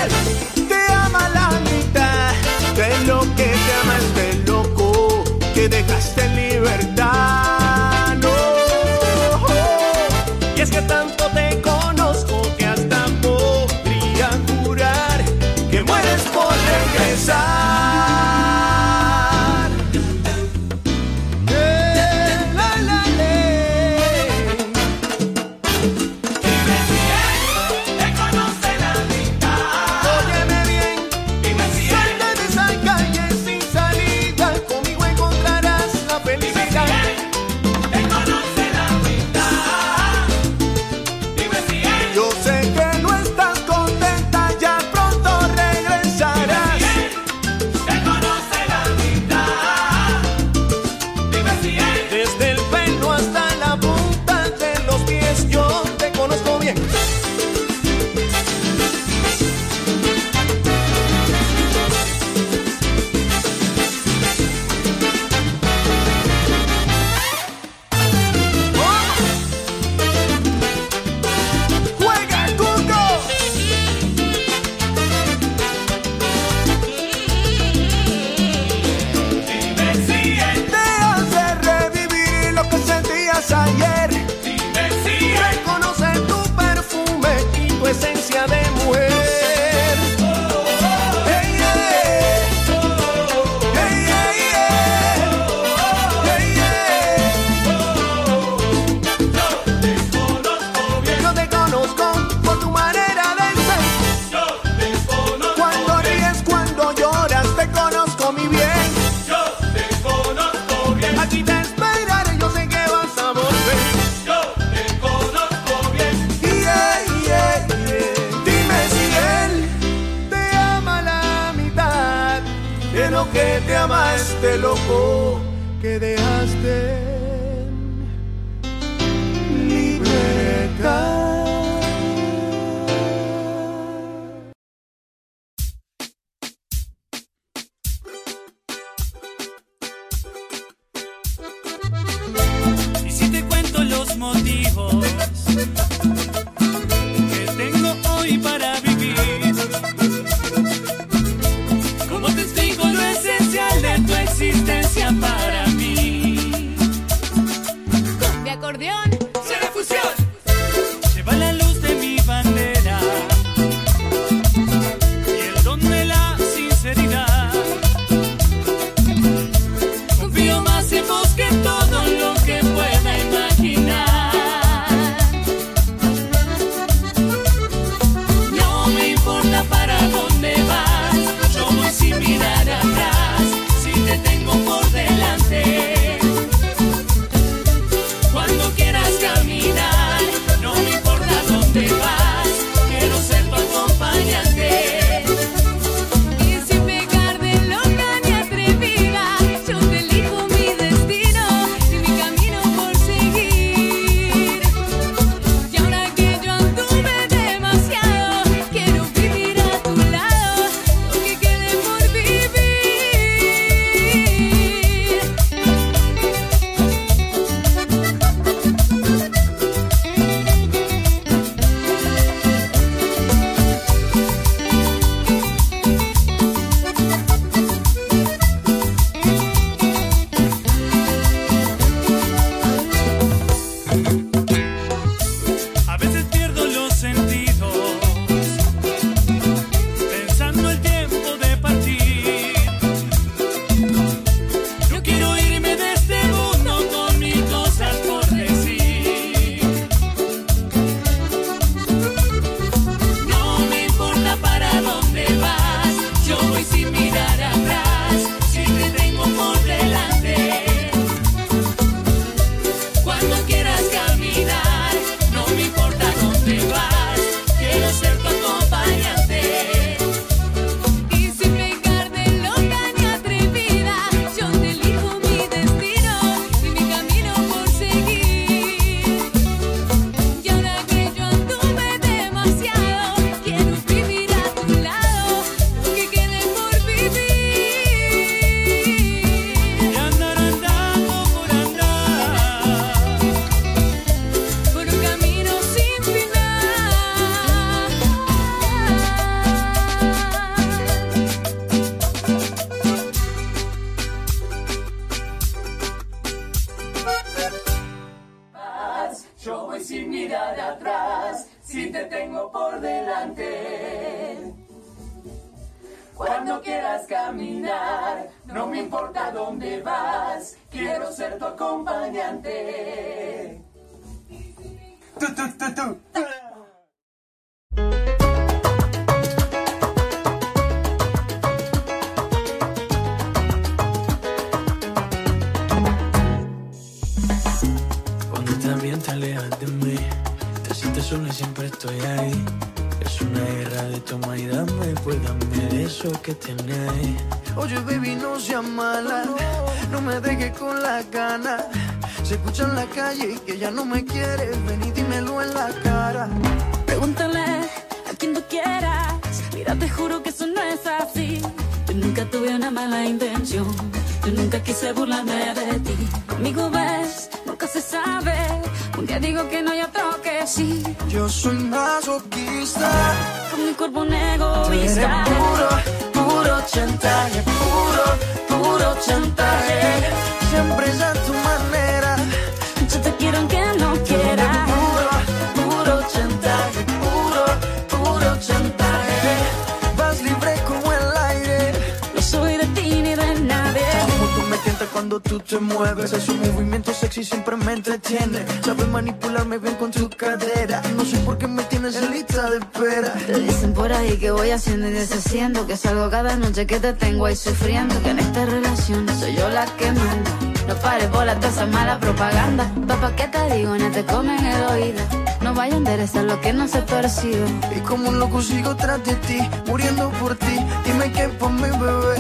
Noche que te tengo ahí sufriendo Que en esta relación soy yo la que manda No pares bolas de esa mala propaganda Papá, ¿qué te digo? No te comen el oído No vaya a enderezar lo que no se torcido
Y como un loco sigo tras de ti, muriendo por ti. Dime qué por mi bebé.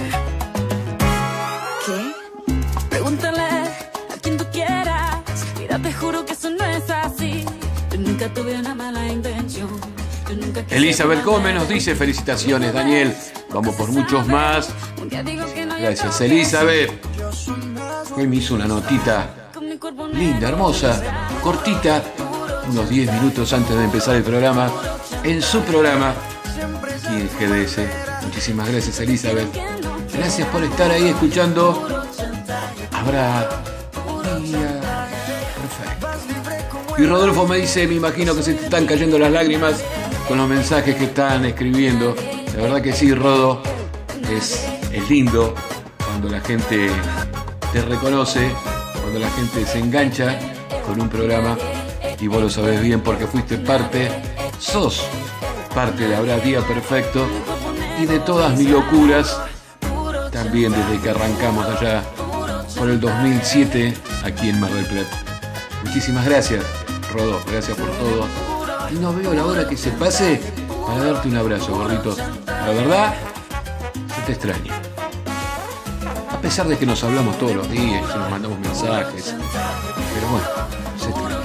¿Qué? Pregúntale a quien tú quieras Mira, te juro que eso no es así Yo nunca tuve una mala intención
Elizabeth Gómez nos dice felicitaciones, Daniel. Vamos por muchos más. Gracias, Elizabeth. Hoy me hizo una notita linda, hermosa, cortita, unos 10 minutos antes de empezar el programa, en su programa, aquí en GDS. Muchísimas gracias, Elizabeth. Gracias por estar ahí escuchando. Habrá día perfecto. Y Rodolfo me dice, me imagino que se te están cayendo las lágrimas con los mensajes que están escribiendo. La verdad que sí, Rodo, es, es lindo cuando la gente te reconoce, cuando la gente se engancha con un programa y vos lo sabés bien porque fuiste parte, sos parte de Habrá Día Perfecto y de todas mis locuras, también desde que arrancamos allá por el 2007 aquí en Mar del Plata. Muchísimas gracias, Rodo, gracias por todo. Y no veo la hora que se pase para darte un abrazo, gordito. La verdad, se te extraña. A pesar de que nos hablamos todos los días y nos mandamos mensajes. Pero bueno, se extraña.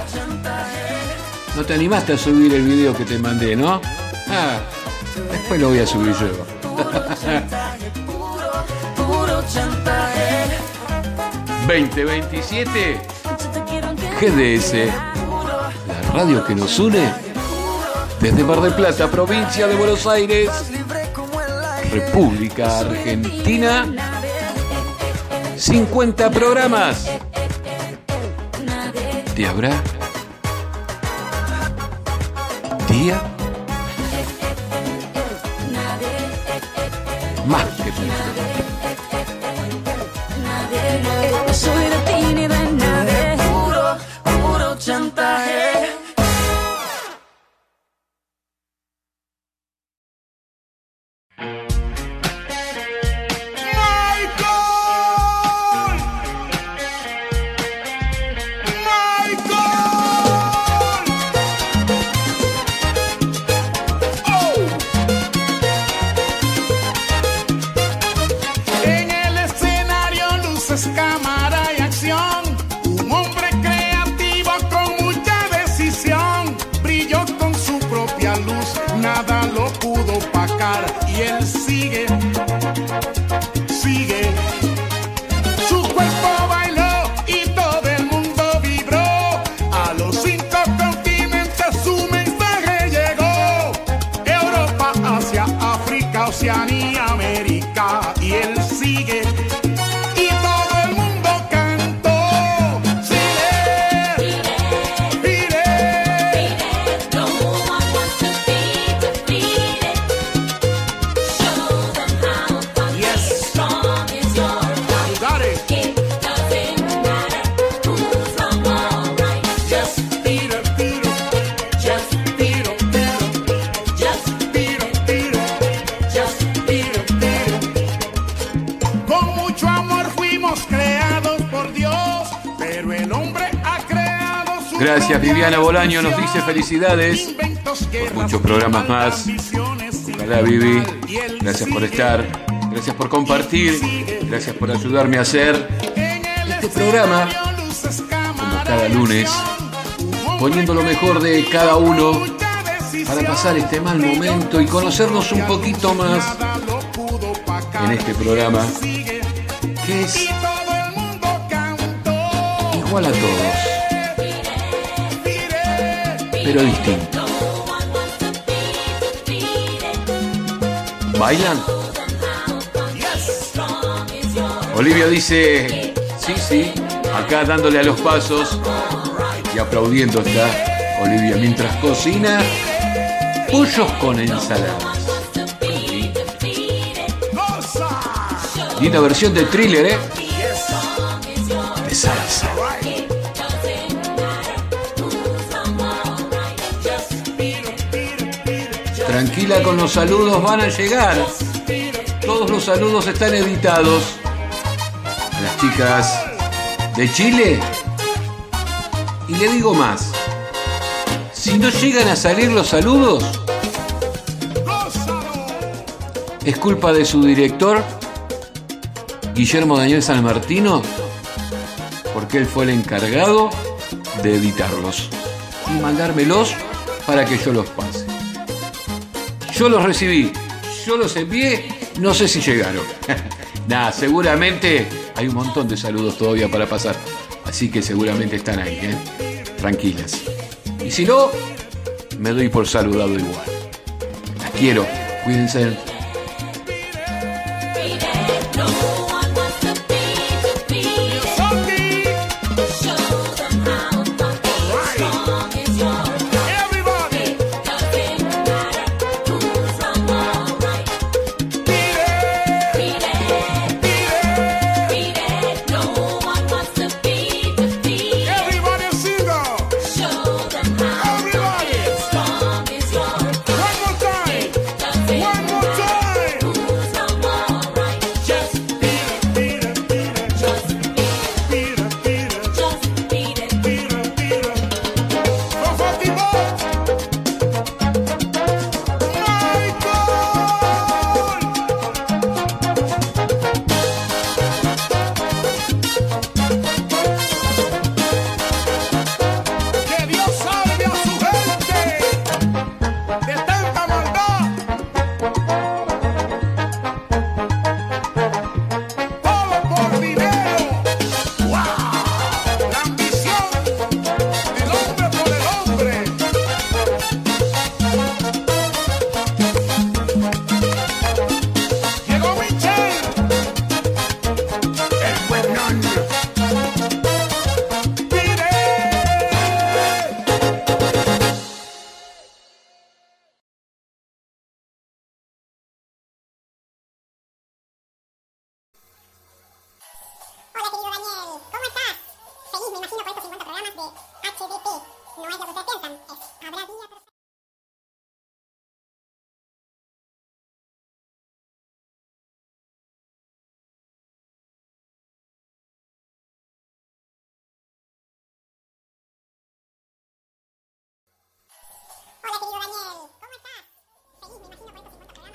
No te animaste a subir el video que te mandé, ¿no? Ah, después lo voy a subir yo.
Puro chantaje.
2027 GDS, la radio que nos une desde Mar del Plata, provincia de Buenos Aires, República Argentina. 50 programas. ¿Te habrá? Día felicidades por muchos programas más. Ojalá, Vivi. Gracias por estar. Gracias por compartir. Gracias por ayudarme a hacer este programa como cada lunes, poniendo lo mejor de cada uno para pasar este mal momento y conocernos un poquito más en este programa que es igual a todos, pero distinto. ¿Bailan? Olivia dice, sí, sí, acá dándole a los pasos y aplaudiendo está Olivia mientras cocina pollos con ensaladas. Linda versión de thriller, ¿eh? Con los saludos, van a llegar. Todos los saludos están editados. A las chicas de Chile. Y le digo más. Si no llegan a salir los saludos, es culpa de su director, Guillermo Daniel San Martino, porque él fue el encargado de editarlos y mandármelos para que yo los pase. Yo los recibí, yo los envié, no sé si llegaron. <laughs> Nada, seguramente hay un montón de saludos todavía para pasar, así que seguramente están ahí, ¿eh? tranquilas. Y si no, me doy por saludado igual. Las quiero, cuídense.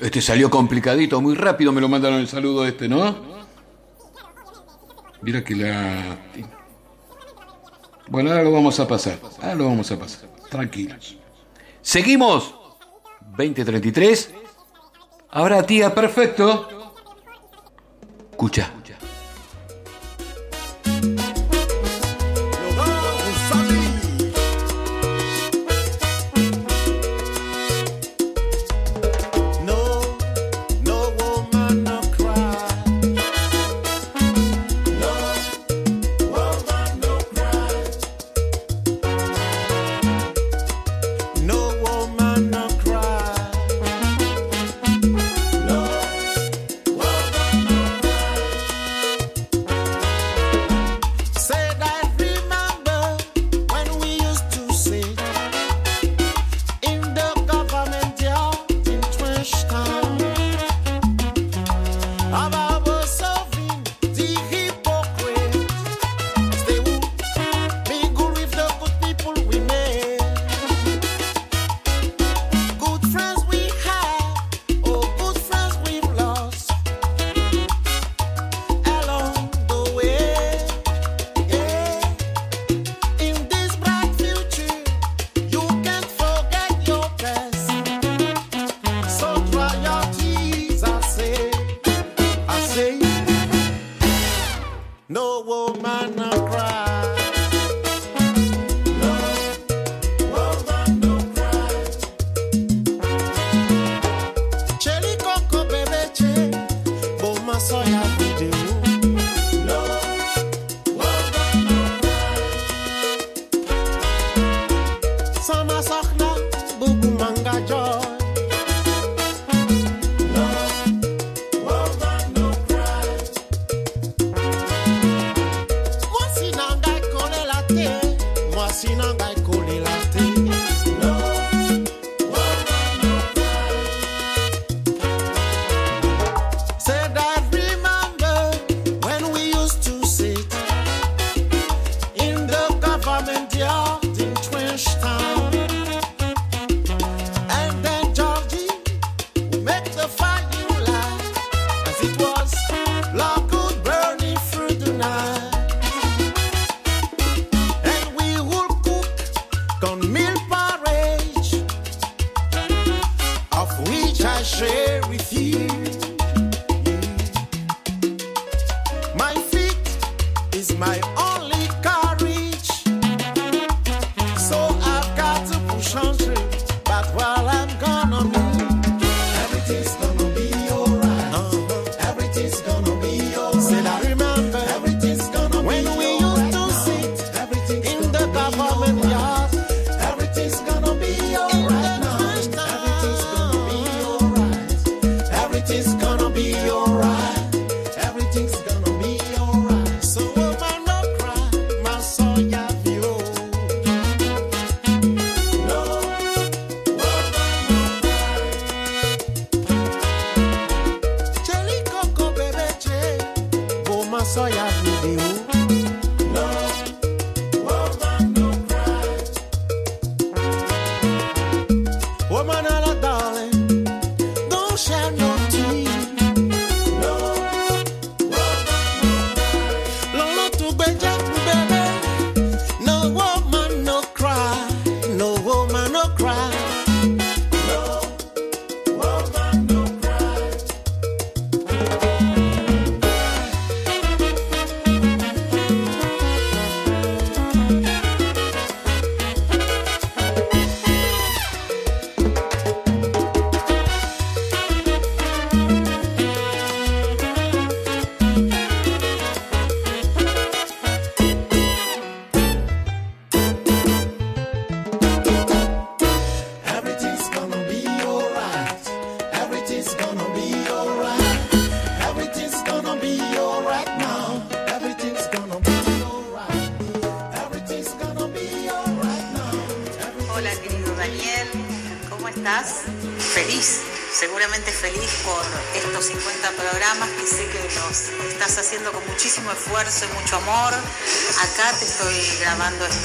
Este salió complicadito, muy rápido me lo mandaron el saludo este, ¿no? Mira que la... Bueno, ahora lo vamos a pasar. Ahora lo vamos a pasar. Tranquilos. Seguimos. 2033. Ahora tía, perfecto. Escucha.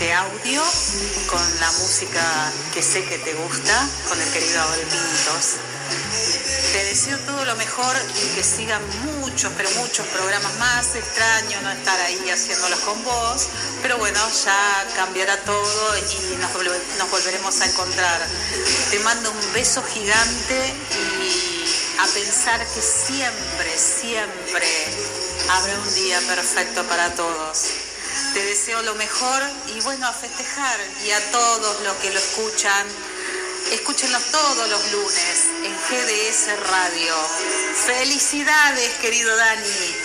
Este audio con la música que sé que te gusta, con el querido Abel Pintos. Te deseo todo lo mejor y que sigan muchos, pero muchos programas más. Extraño no estar ahí haciéndolos con vos, pero bueno, ya cambiará todo y nos, volve- nos volveremos a encontrar. Te mando un beso gigante y a pensar que siempre, siempre habrá un día perfecto para todos. Deseo lo mejor y bueno, a festejar y a todos los que lo escuchan. Escúchenlos todos los lunes en GDS Radio. Felicidades, querido Dani.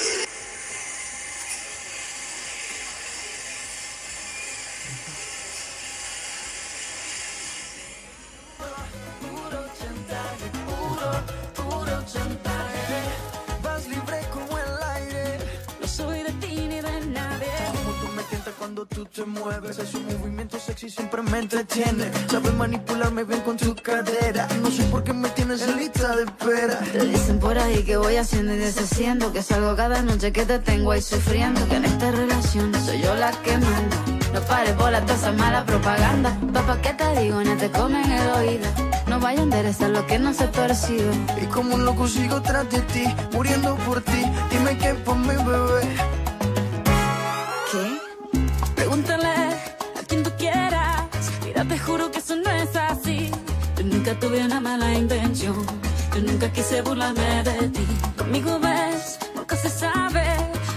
Me entretiene. Sabes manipularme bien con tu cadera. No sé por qué me tienes en lista de espera.
Te dicen por ahí que voy haciendo y deshaciendo. Que salgo cada noche que te tengo ahí sufriendo. Que en esta relación soy yo la que manda. No pares bola toda esa mala propaganda. Papá, ¿qué te digo? No te comen el oído. No vaya a enderezar lo que no se percibe.
Y como un loco sigo tras de ti, muriendo por ti. Dime qué por mi bebé.
Eso no es así. Yo nunca tuve una mala intención. Yo nunca quise burlarme de ti. Conmigo ves, nunca se sabe.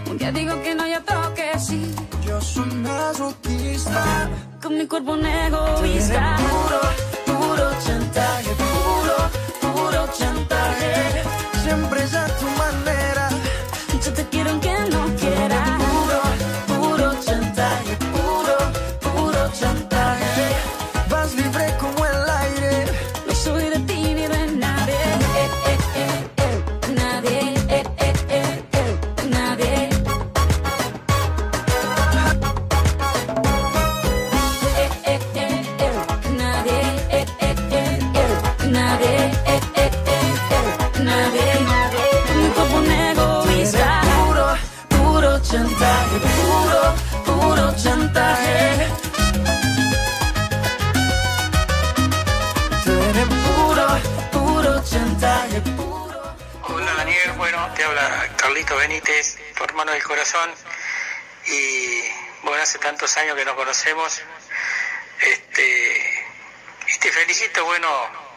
Un día digo que no, ya toque sí.
Yo soy masoquista.
Con mi cuerpo un egoísta.
Puro, puro chantaje, puro, puro chantaje. Siempre es a tu manera.
Benítez, tu hermano del corazón. Y bueno, hace tantos años que nos conocemos. Este, te felicito, bueno,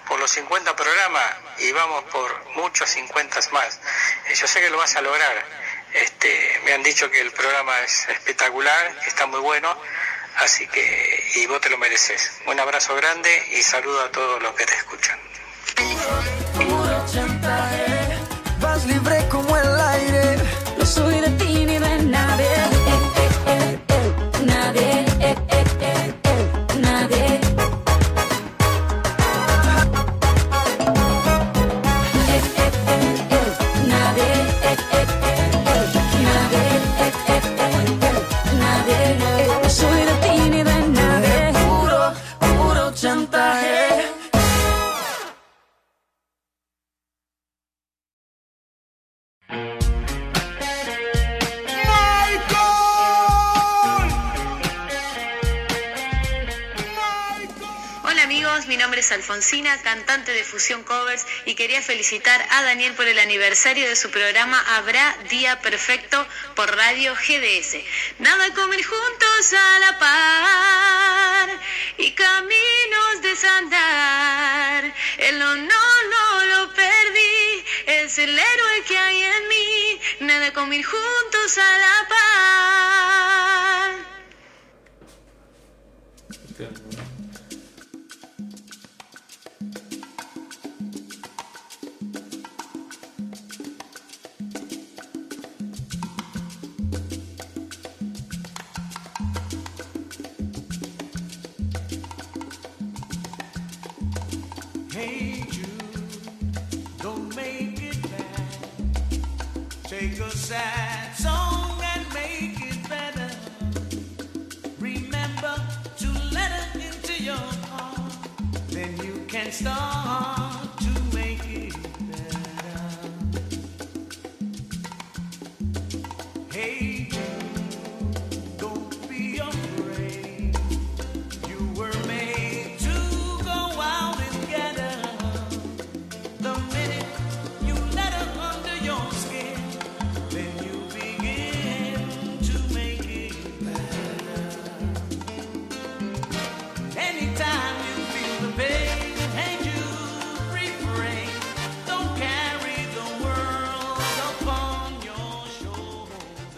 por los 50 programas y vamos por muchos 50 más. Eh, Yo sé que lo vas a lograr. Este, me han dicho que el programa es espectacular, está muy bueno, así que y vos te lo mereces. Un abrazo grande y saludo a todos los que te escuchan.
Alfonsina, cantante de Fusión Covers y quería felicitar a Daniel por el aniversario de su programa Habrá Día Perfecto por Radio GDS. Nada comer juntos a la par y caminos desandar. El honor no lo perdí, es el héroe que hay en mí. Nada comer juntos a la par.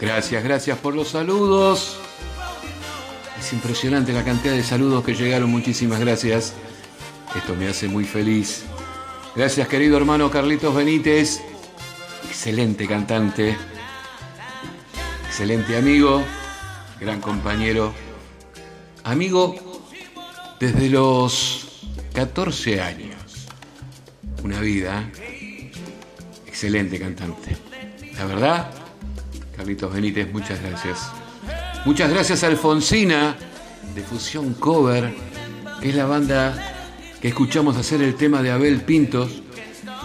Gracias, gracias por los saludos. Es impresionante la cantidad de saludos que llegaron, muchísimas gracias. Esto me hace muy feliz. Gracias querido hermano Carlitos Benítez, excelente cantante, excelente amigo, gran compañero, amigo desde los 14 años. Una vida, excelente cantante. La verdad, Carlitos Benítez, muchas gracias. Muchas gracias Alfonsina de Fusión Cover, que es la banda que escuchamos hacer el tema de Abel Pintos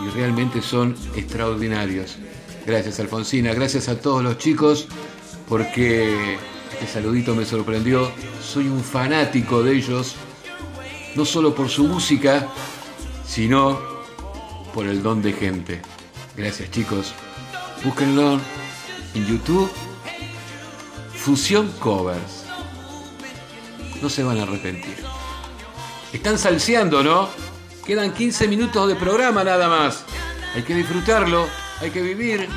y realmente son extraordinarios. Gracias Alfonsina, gracias a todos los chicos porque este saludito me sorprendió. Soy un fanático de ellos, no solo por su música, sino por el don de gente. Gracias chicos. Búsquenlo en YouTube. Fusión Covers. No se van a arrepentir. Están salseando, ¿no? Quedan 15 minutos de programa nada más. Hay que disfrutarlo, hay que vivir.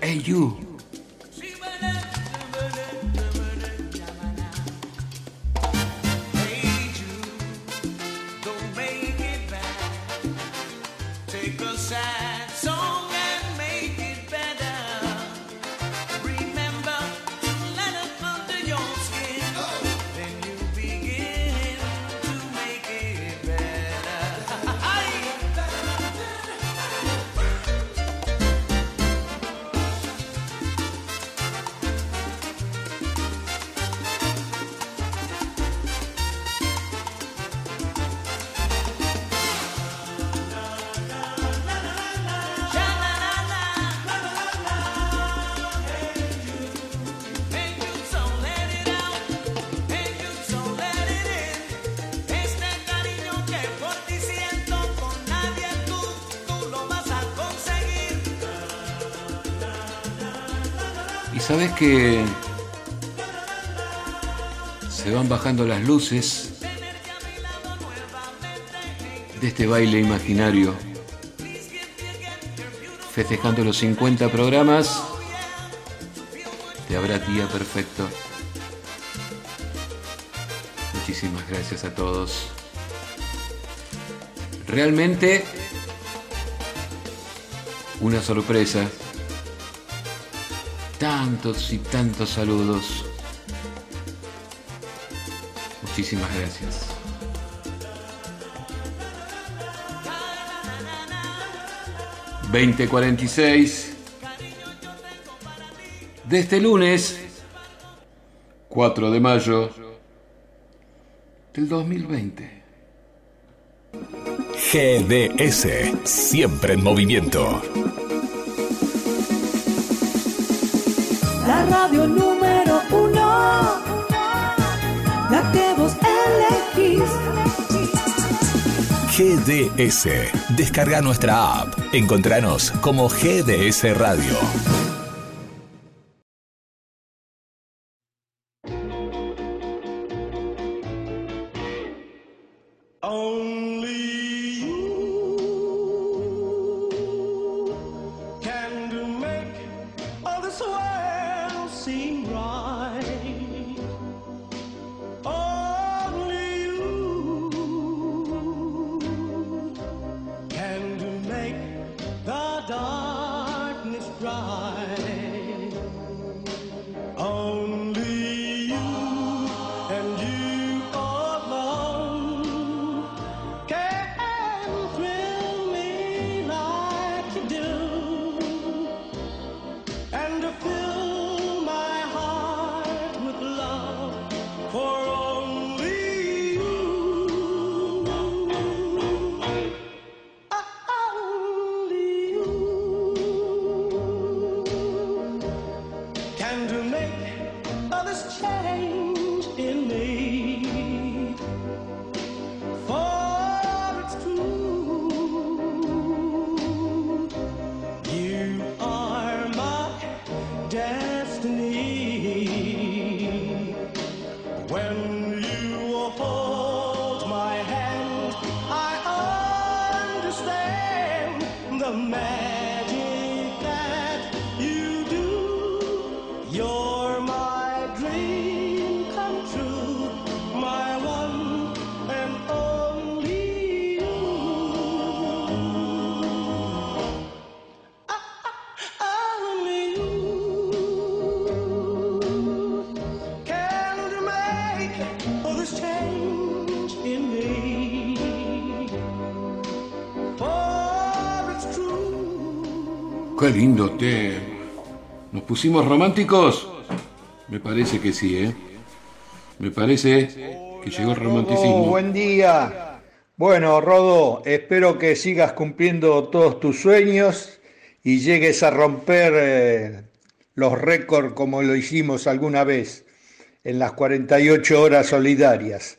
Hey you, que se van bajando las luces de este baile imaginario, festejando los 50 programas de Habrá Día Perfecto. Muchísimas gracias a todos. Realmente una sorpresa. Tantos y tantos saludos. Muchísimas gracias. ...2046... De este lunes... ...4 de mayo... ...del 2020...
GDS, siempre en movimiento.
La radio número uno, la que vos elegís.
GDS, descarga nuestra app. Encontranos como GDS Radio.
Qué lindo té. ¿Nos pusimos románticos? Me parece que sí, ¿eh? Me parece que llegó el romanticismo.
buen día. Bueno, Rodo, espero que sigas cumpliendo todos tus sueños y llegues a romper eh, los récords como lo hicimos alguna vez en las 48 horas solidarias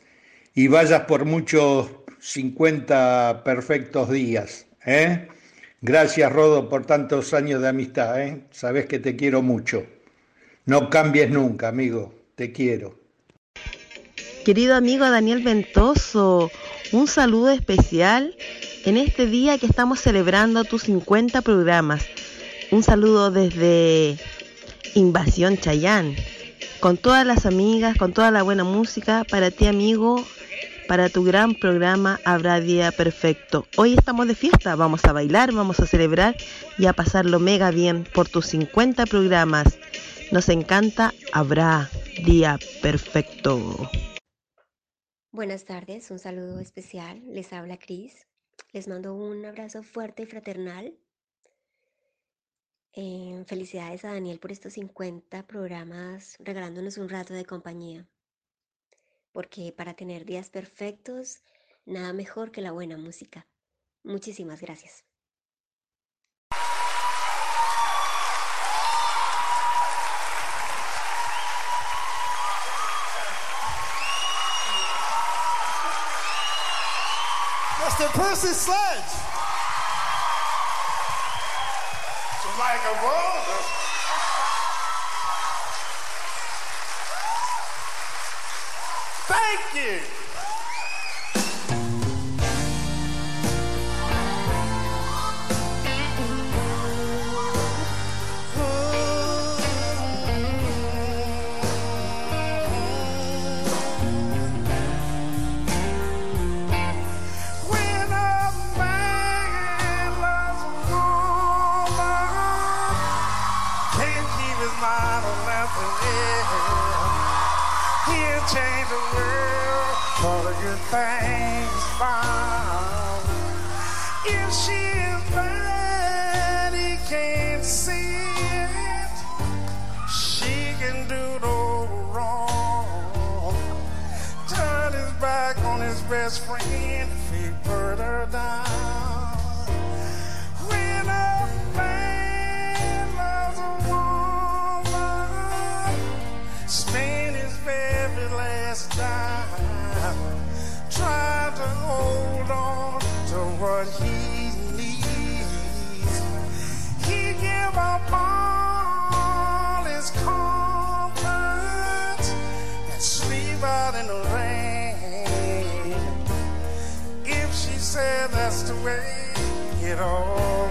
y vayas por muchos 50 perfectos días. ¿eh? Gracias, Rodo, por tantos años de amistad. ¿eh? Sabes que te quiero mucho. No cambies nunca, amigo. Te quiero.
Querido amigo Daniel Ventoso, un saludo especial en este día que estamos celebrando tus 50 programas. Un saludo desde Invasión Chayán, con todas las amigas, con toda la buena música para ti amigo, para tu gran programa Habrá Día Perfecto. Hoy estamos de fiesta, vamos a bailar, vamos a celebrar y a pasarlo mega bien por tus 50 programas. Nos encanta Habrá Día Perfecto.
Buenas tardes, un saludo especial. Les habla Cris. Les mando un abrazo fuerte y fraternal. Eh, felicidades a Daniel por estos 50 programas regalándonos un rato de compañía. Porque para tener días perfectos, nada mejor que la buena música. Muchísimas gracias.
Can do no wrong. Turn his back on his best friend if he put her down. When a man loves a woman, spend his very last dime trying to hold on to what he Oh. all.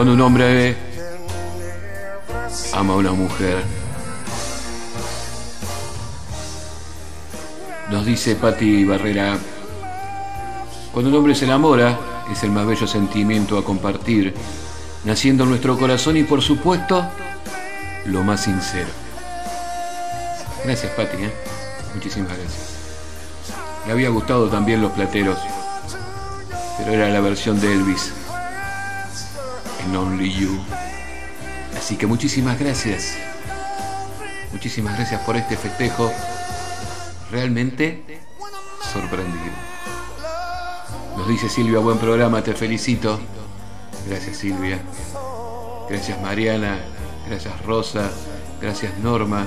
Cuando un hombre ama a una mujer, nos dice Patti Barrera, cuando un hombre se enamora es el más bello sentimiento a compartir, naciendo en nuestro corazón y por supuesto lo más sincero. Gracias Patti, ¿eh? muchísimas gracias. Me había gustado también Los Plateros, pero era la versión de Elvis Only You. Así que muchísimas gracias. Muchísimas gracias por este festejo. Realmente sorprendido. Nos dice Silvia, buen programa, te felicito. Gracias Silvia. Gracias Mariana. Gracias Rosa. Gracias Norma.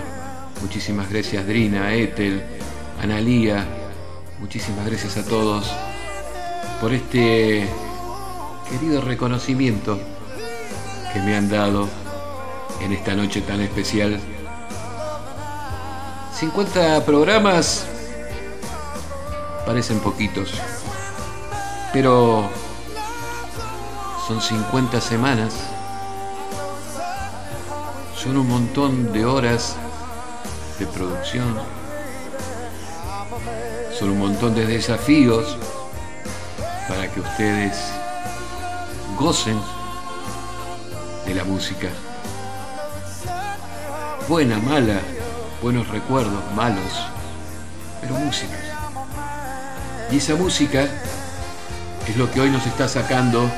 Muchísimas gracias Drina, Ethel, Analía. Muchísimas gracias a todos por este querido reconocimiento que me han dado en esta noche tan especial. 50 programas parecen poquitos, pero son 50 semanas, son un montón de horas de producción, son un montón de desafíos para que ustedes gocen de la música. Buena, mala, buenos recuerdos, malos, pero música. Y esa música es lo que hoy nos está sacando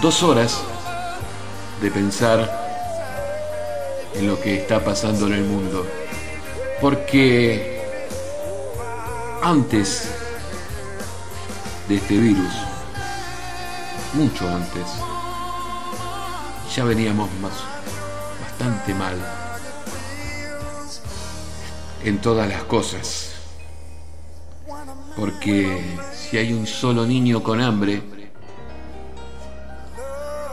dos horas de pensar en lo que está pasando en el mundo. Porque antes de este virus, mucho antes, ya veníamos más, bastante mal en todas las cosas. Porque si hay un solo niño con hambre,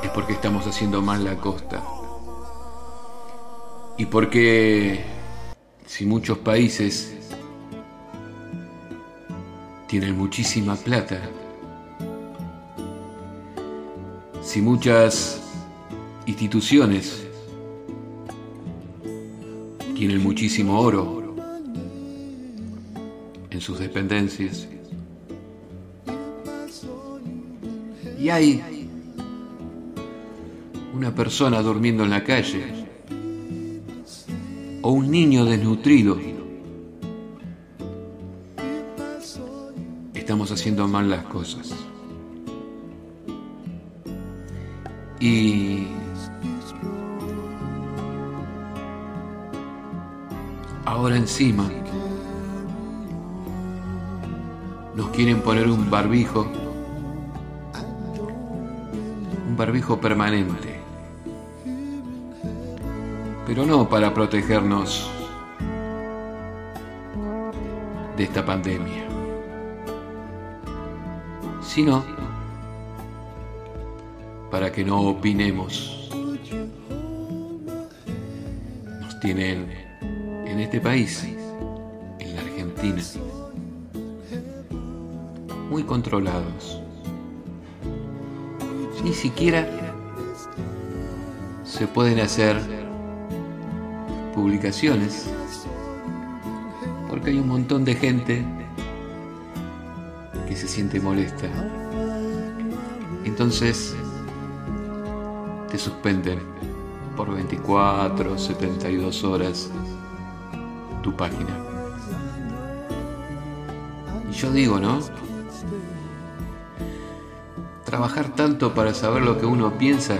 es porque estamos haciendo mal la costa. Y porque si muchos países tienen muchísima plata, si muchas instituciones tienen muchísimo oro en sus dependencias. Y hay una persona durmiendo en la calle o un niño desnutrido. Estamos haciendo mal las cosas. Y ahora encima. Nos quieren poner un barbijo, un barbijo permanente, pero no para protegernos de esta pandemia, sino para que no opinemos. Nos tienen en este país, en la Argentina, muy controlados. Ni siquiera se pueden hacer publicaciones porque hay un montón de gente que se siente molesta. Entonces te suspenden por 24, 72 horas tu página. Y yo digo, ¿no? Trabajar tanto para saber lo que uno piensa.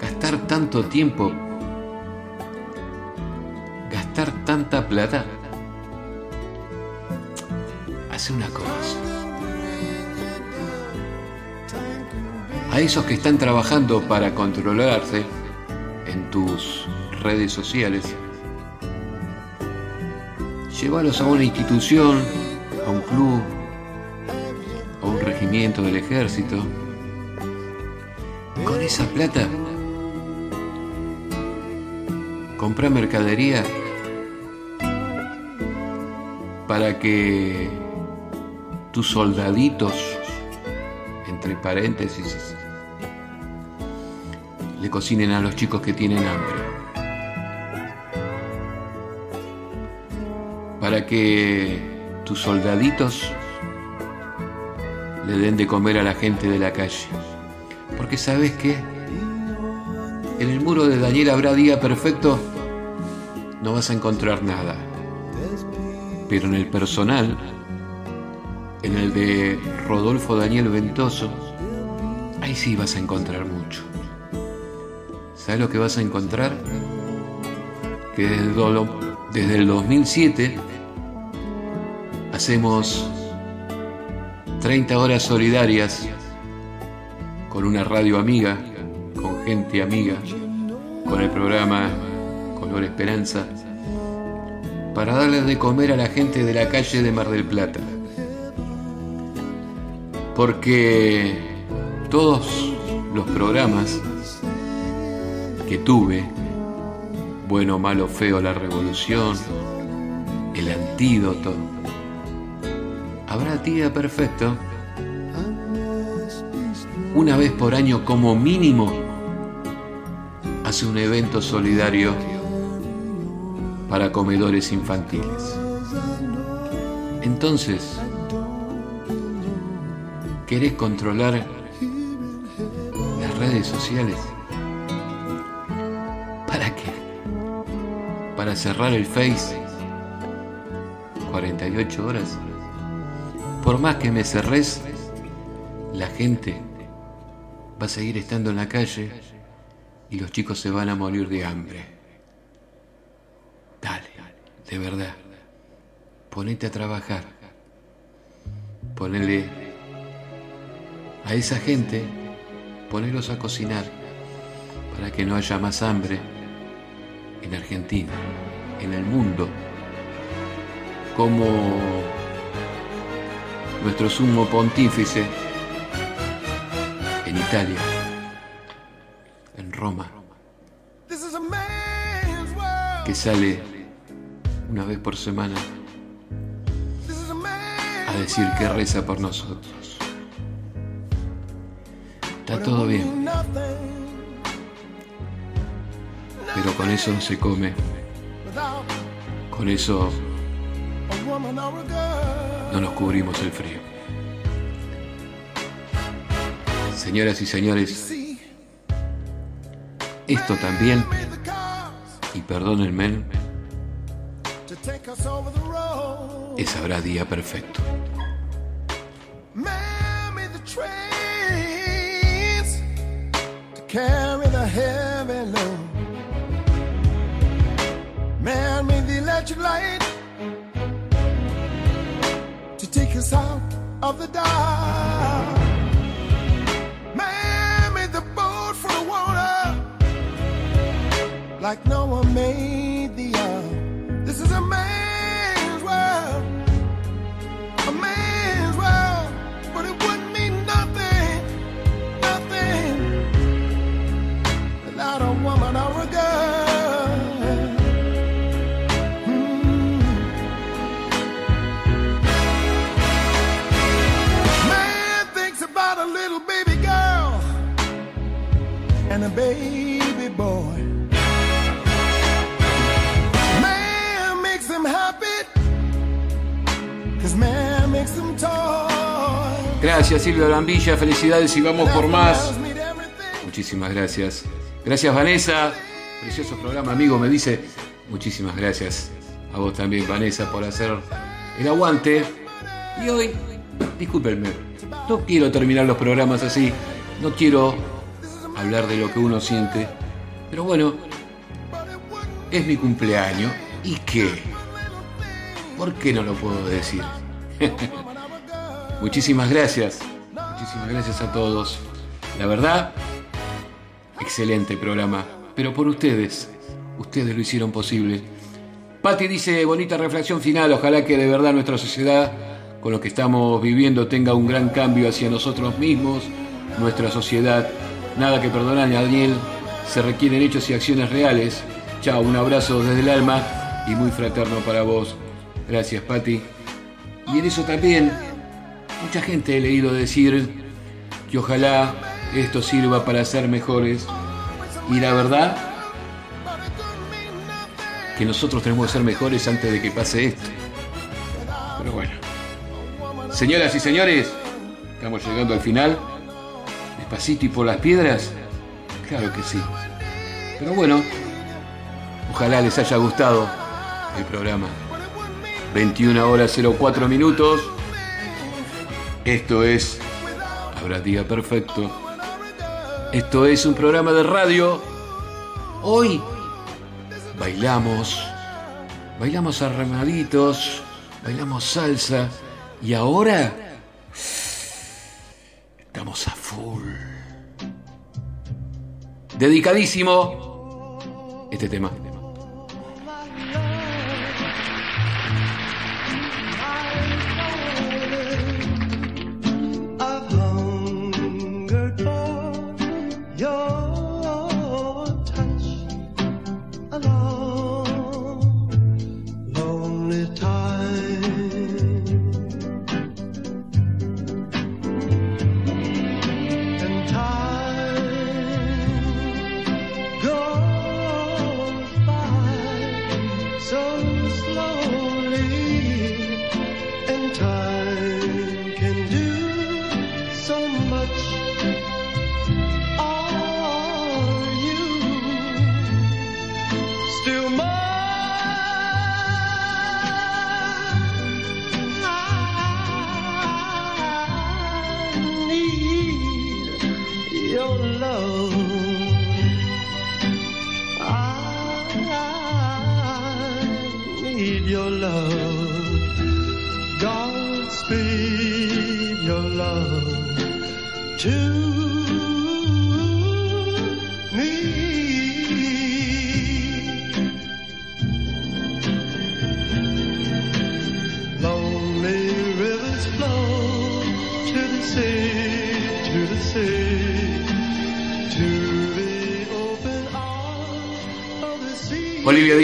Gastar tanto tiempo. Gastar tanta plata. Hace una cosa. A esos que están trabajando para controlarse en tus redes sociales, llévalos a una institución, a un club, a un regimiento del ejército. Con esa plata, compra mercadería para que tus soldaditos, entre paréntesis, le cocinen a los chicos que tienen hambre. Que tus soldaditos le den de comer a la gente de la calle. Porque sabes qué? En el muro de Daniel habrá día perfecto, no vas a encontrar nada. Pero en el personal, en el de Rodolfo Daniel Ventoso, ahí sí vas a encontrar mucho. ¿Sabes lo que vas a encontrar? Que desde el 2007 hacemos 30 horas solidarias con una radio amiga, con gente amiga, con el programa Color Esperanza, para darles de comer a la gente de la calle de Mar del Plata. Porque todos los programas que tuve, bueno, malo, feo, la revolución, el antídoto, día perfecto, una vez por año como mínimo, hace un evento solidario para comedores infantiles. Entonces, ¿querés controlar las redes sociales? ¿Para qué? ¿Para cerrar el Face 48 horas? Por más que me cerres, la gente va a seguir estando en la calle y los chicos se van a morir de hambre. Dale, de verdad. Ponete a trabajar. Ponele a esa gente, ponelos a cocinar para que no haya más hambre en Argentina, en el mundo, como nuestro sumo pontífice en Italia, en Roma, que sale una vez por semana a decir que reza por nosotros. Está todo bien. Pero con eso no se come. Con eso no nos cubrimos el frío. Señoras y señores, esto también, y perdónenme, es habrá día perfecto.
Carry the heavy load. Man the electric light of the dark. Man me the boat for the water like no one made the earth. This is a man's and a baby boy. Man makes them happy. Cause man makes them toy.
Gracias Silvia Brambilla, felicidades y vamos por más. Muchísimas gracias. Gracias Vanessa, precioso programa amigo, me dice. Muchísimas gracias a vos también Vanessa por hacer el aguante. Y hoy, discúlpenme, no quiero terminar los programas así, no quiero hablar de lo que uno siente, pero bueno, es mi cumpleaños. ¿Y qué? ¿Por qué no lo puedo decir? <laughs> Muchísimas gracias. Muchísimas gracias a todos. La verdad, excelente programa. Pero por ustedes. Ustedes lo hicieron posible. Patti dice, bonita reflexión final. Ojalá que de verdad nuestra sociedad, con lo que estamos viviendo, tenga un gran cambio hacia nosotros mismos, nuestra sociedad. Nada que perdonar, Daniel. Se requieren hechos y acciones reales. Chao, un abrazo desde el alma y muy fraterno para vos. Gracias, Patti. Y en eso también, mucha gente he leído decir que ojalá esto sirva para ser mejores. Y la verdad, que nosotros tenemos que ser mejores antes de que pase esto. Pero bueno. Señoras y señores, estamos llegando al final. Despacito y por las piedras. Claro que sí. Pero bueno, ojalá les haya gustado el programa. 21 horas 04 minutos. Esto es Habrá Día Perfecto. Esto es un programa de radio. Hoy bailamos, bailamos arremaditos, bailamos salsa y ahora Dedicadísimo este tema.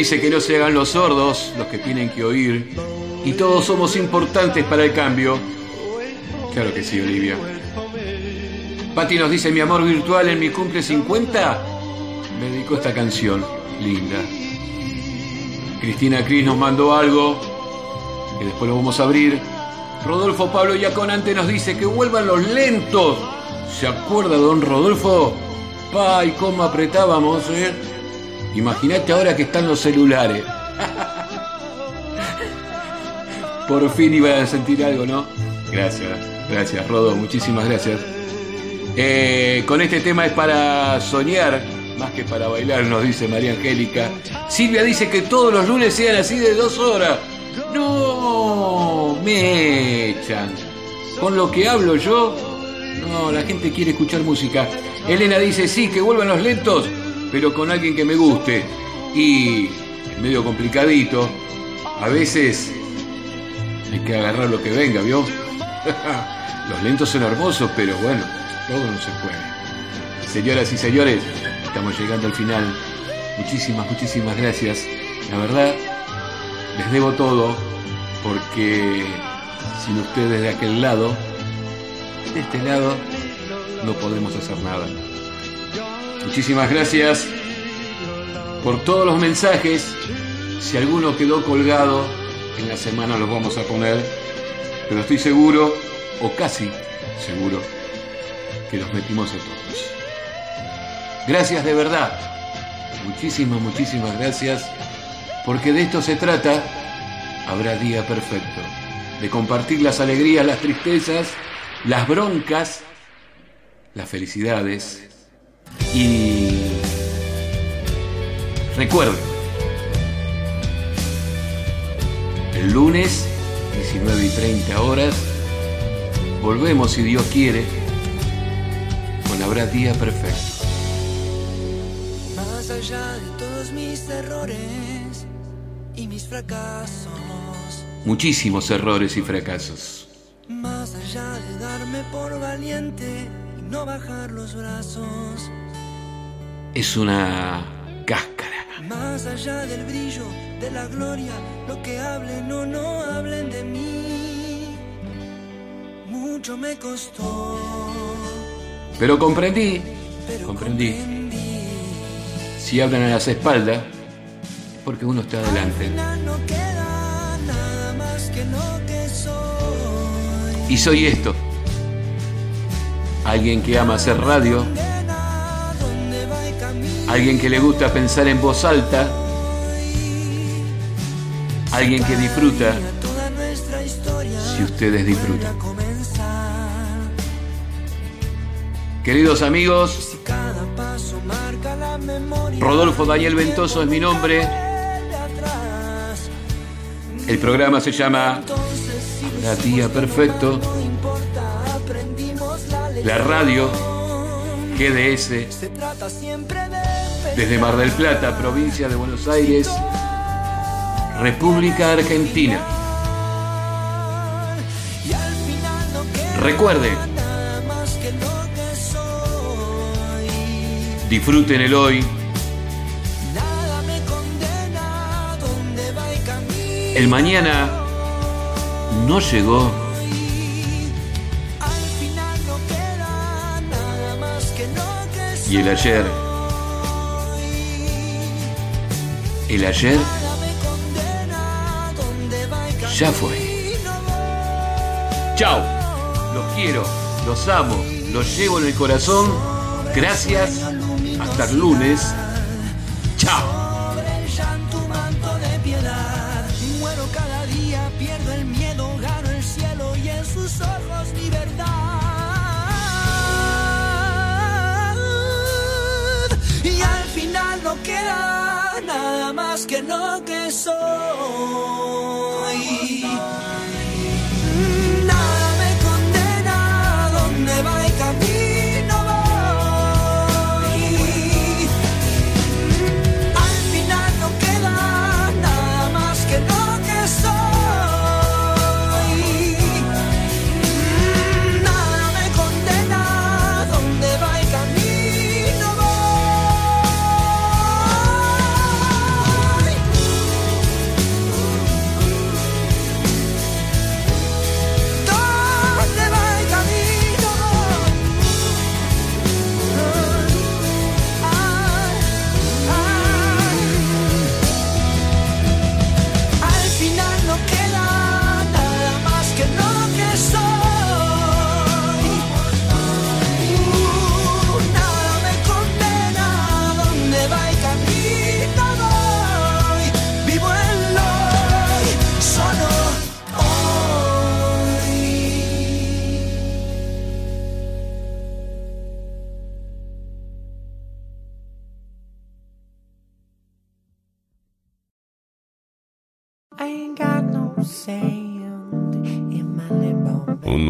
Dice que no se hagan los sordos, los que tienen que oír. Y todos somos importantes para el cambio. Claro que sí, Olivia. Patti nos dice, mi amor virtual en mi cumple 50, me dedicó esta canción. linda. Cristina Cris nos mandó algo que después lo vamos a abrir. Rodolfo Pablo Yaconante nos dice que vuelvan los lentos. ¿Se acuerda, don Rodolfo? Pa, y cómo apretábamos, ¿eh? Imagínate ahora que están los celulares. Por fin iba a sentir algo, ¿no? Gracias, gracias, Rodo, muchísimas gracias. Eh, con este tema es para soñar, más que para bailar, nos dice María Angélica. Silvia dice que todos los lunes sean así de dos horas. No, me echan. Con lo que hablo yo, no, la gente quiere escuchar música. Elena dice, sí, que vuelvan los lentos, pero con alguien que me guste. Y medio complicadito. A veces hay que agarrar lo que venga, ¿vio? <laughs> los lentos son hermosos, pero bueno, todo no se puede. Señoras y señores, estamos llegando al final. Muchísimas, muchísimas gracias. La verdad, les debo todo porque sin ustedes de aquel lado, de este lado, no podemos hacer nada. Muchísimas gracias por todos los mensajes. Si alguno quedó colgado, en la semana los vamos a poner, pero estoy seguro, o casi seguro, que los metimos a todos. Gracias de verdad. Muchísimas, muchísimas gracias, porque de esto se trata. Habrá día perfecto, de compartir las alegrías, las tristezas, las broncas, las felicidades y recuerden, el lunes, 19 y 30 horas, volvemos si Dios quiere, con Habrá Día Perfecto.
Más allá de todos mis errores y mis fracasos,
Muchísimos errores y fracasos.
más allá de darme por valiente no bajar los brazos,
Es una cáscara.
más allá del brillo, de la gloria, lo que hablen o no hablen de mí, mucho me costó.
Pero comprendí, comprendí. Si hablan a las espaldas, porque uno está adelante.
No queda nada más que lo que soy.
Y soy esto. Alguien que ama hacer radio. Alguien que le gusta pensar en voz alta. Alguien que disfruta si ustedes disfrutan. Queridos amigos. Rodolfo Daniel Ventoso es mi nombre. El programa se llama La Día Perfecto.
La
radio GDS desde Mar del Plata, provincia de Buenos Aires, República Argentina.
y al final no queda
Recuerde,
nada más que lo que soy.
disfruten el hoy,
el
mañana no llegó y el ayer, el ayer ya fue. Chao, los quiero, los amo, los llevo en el corazón. Gracias, hasta el lunes.
Que lo que soy.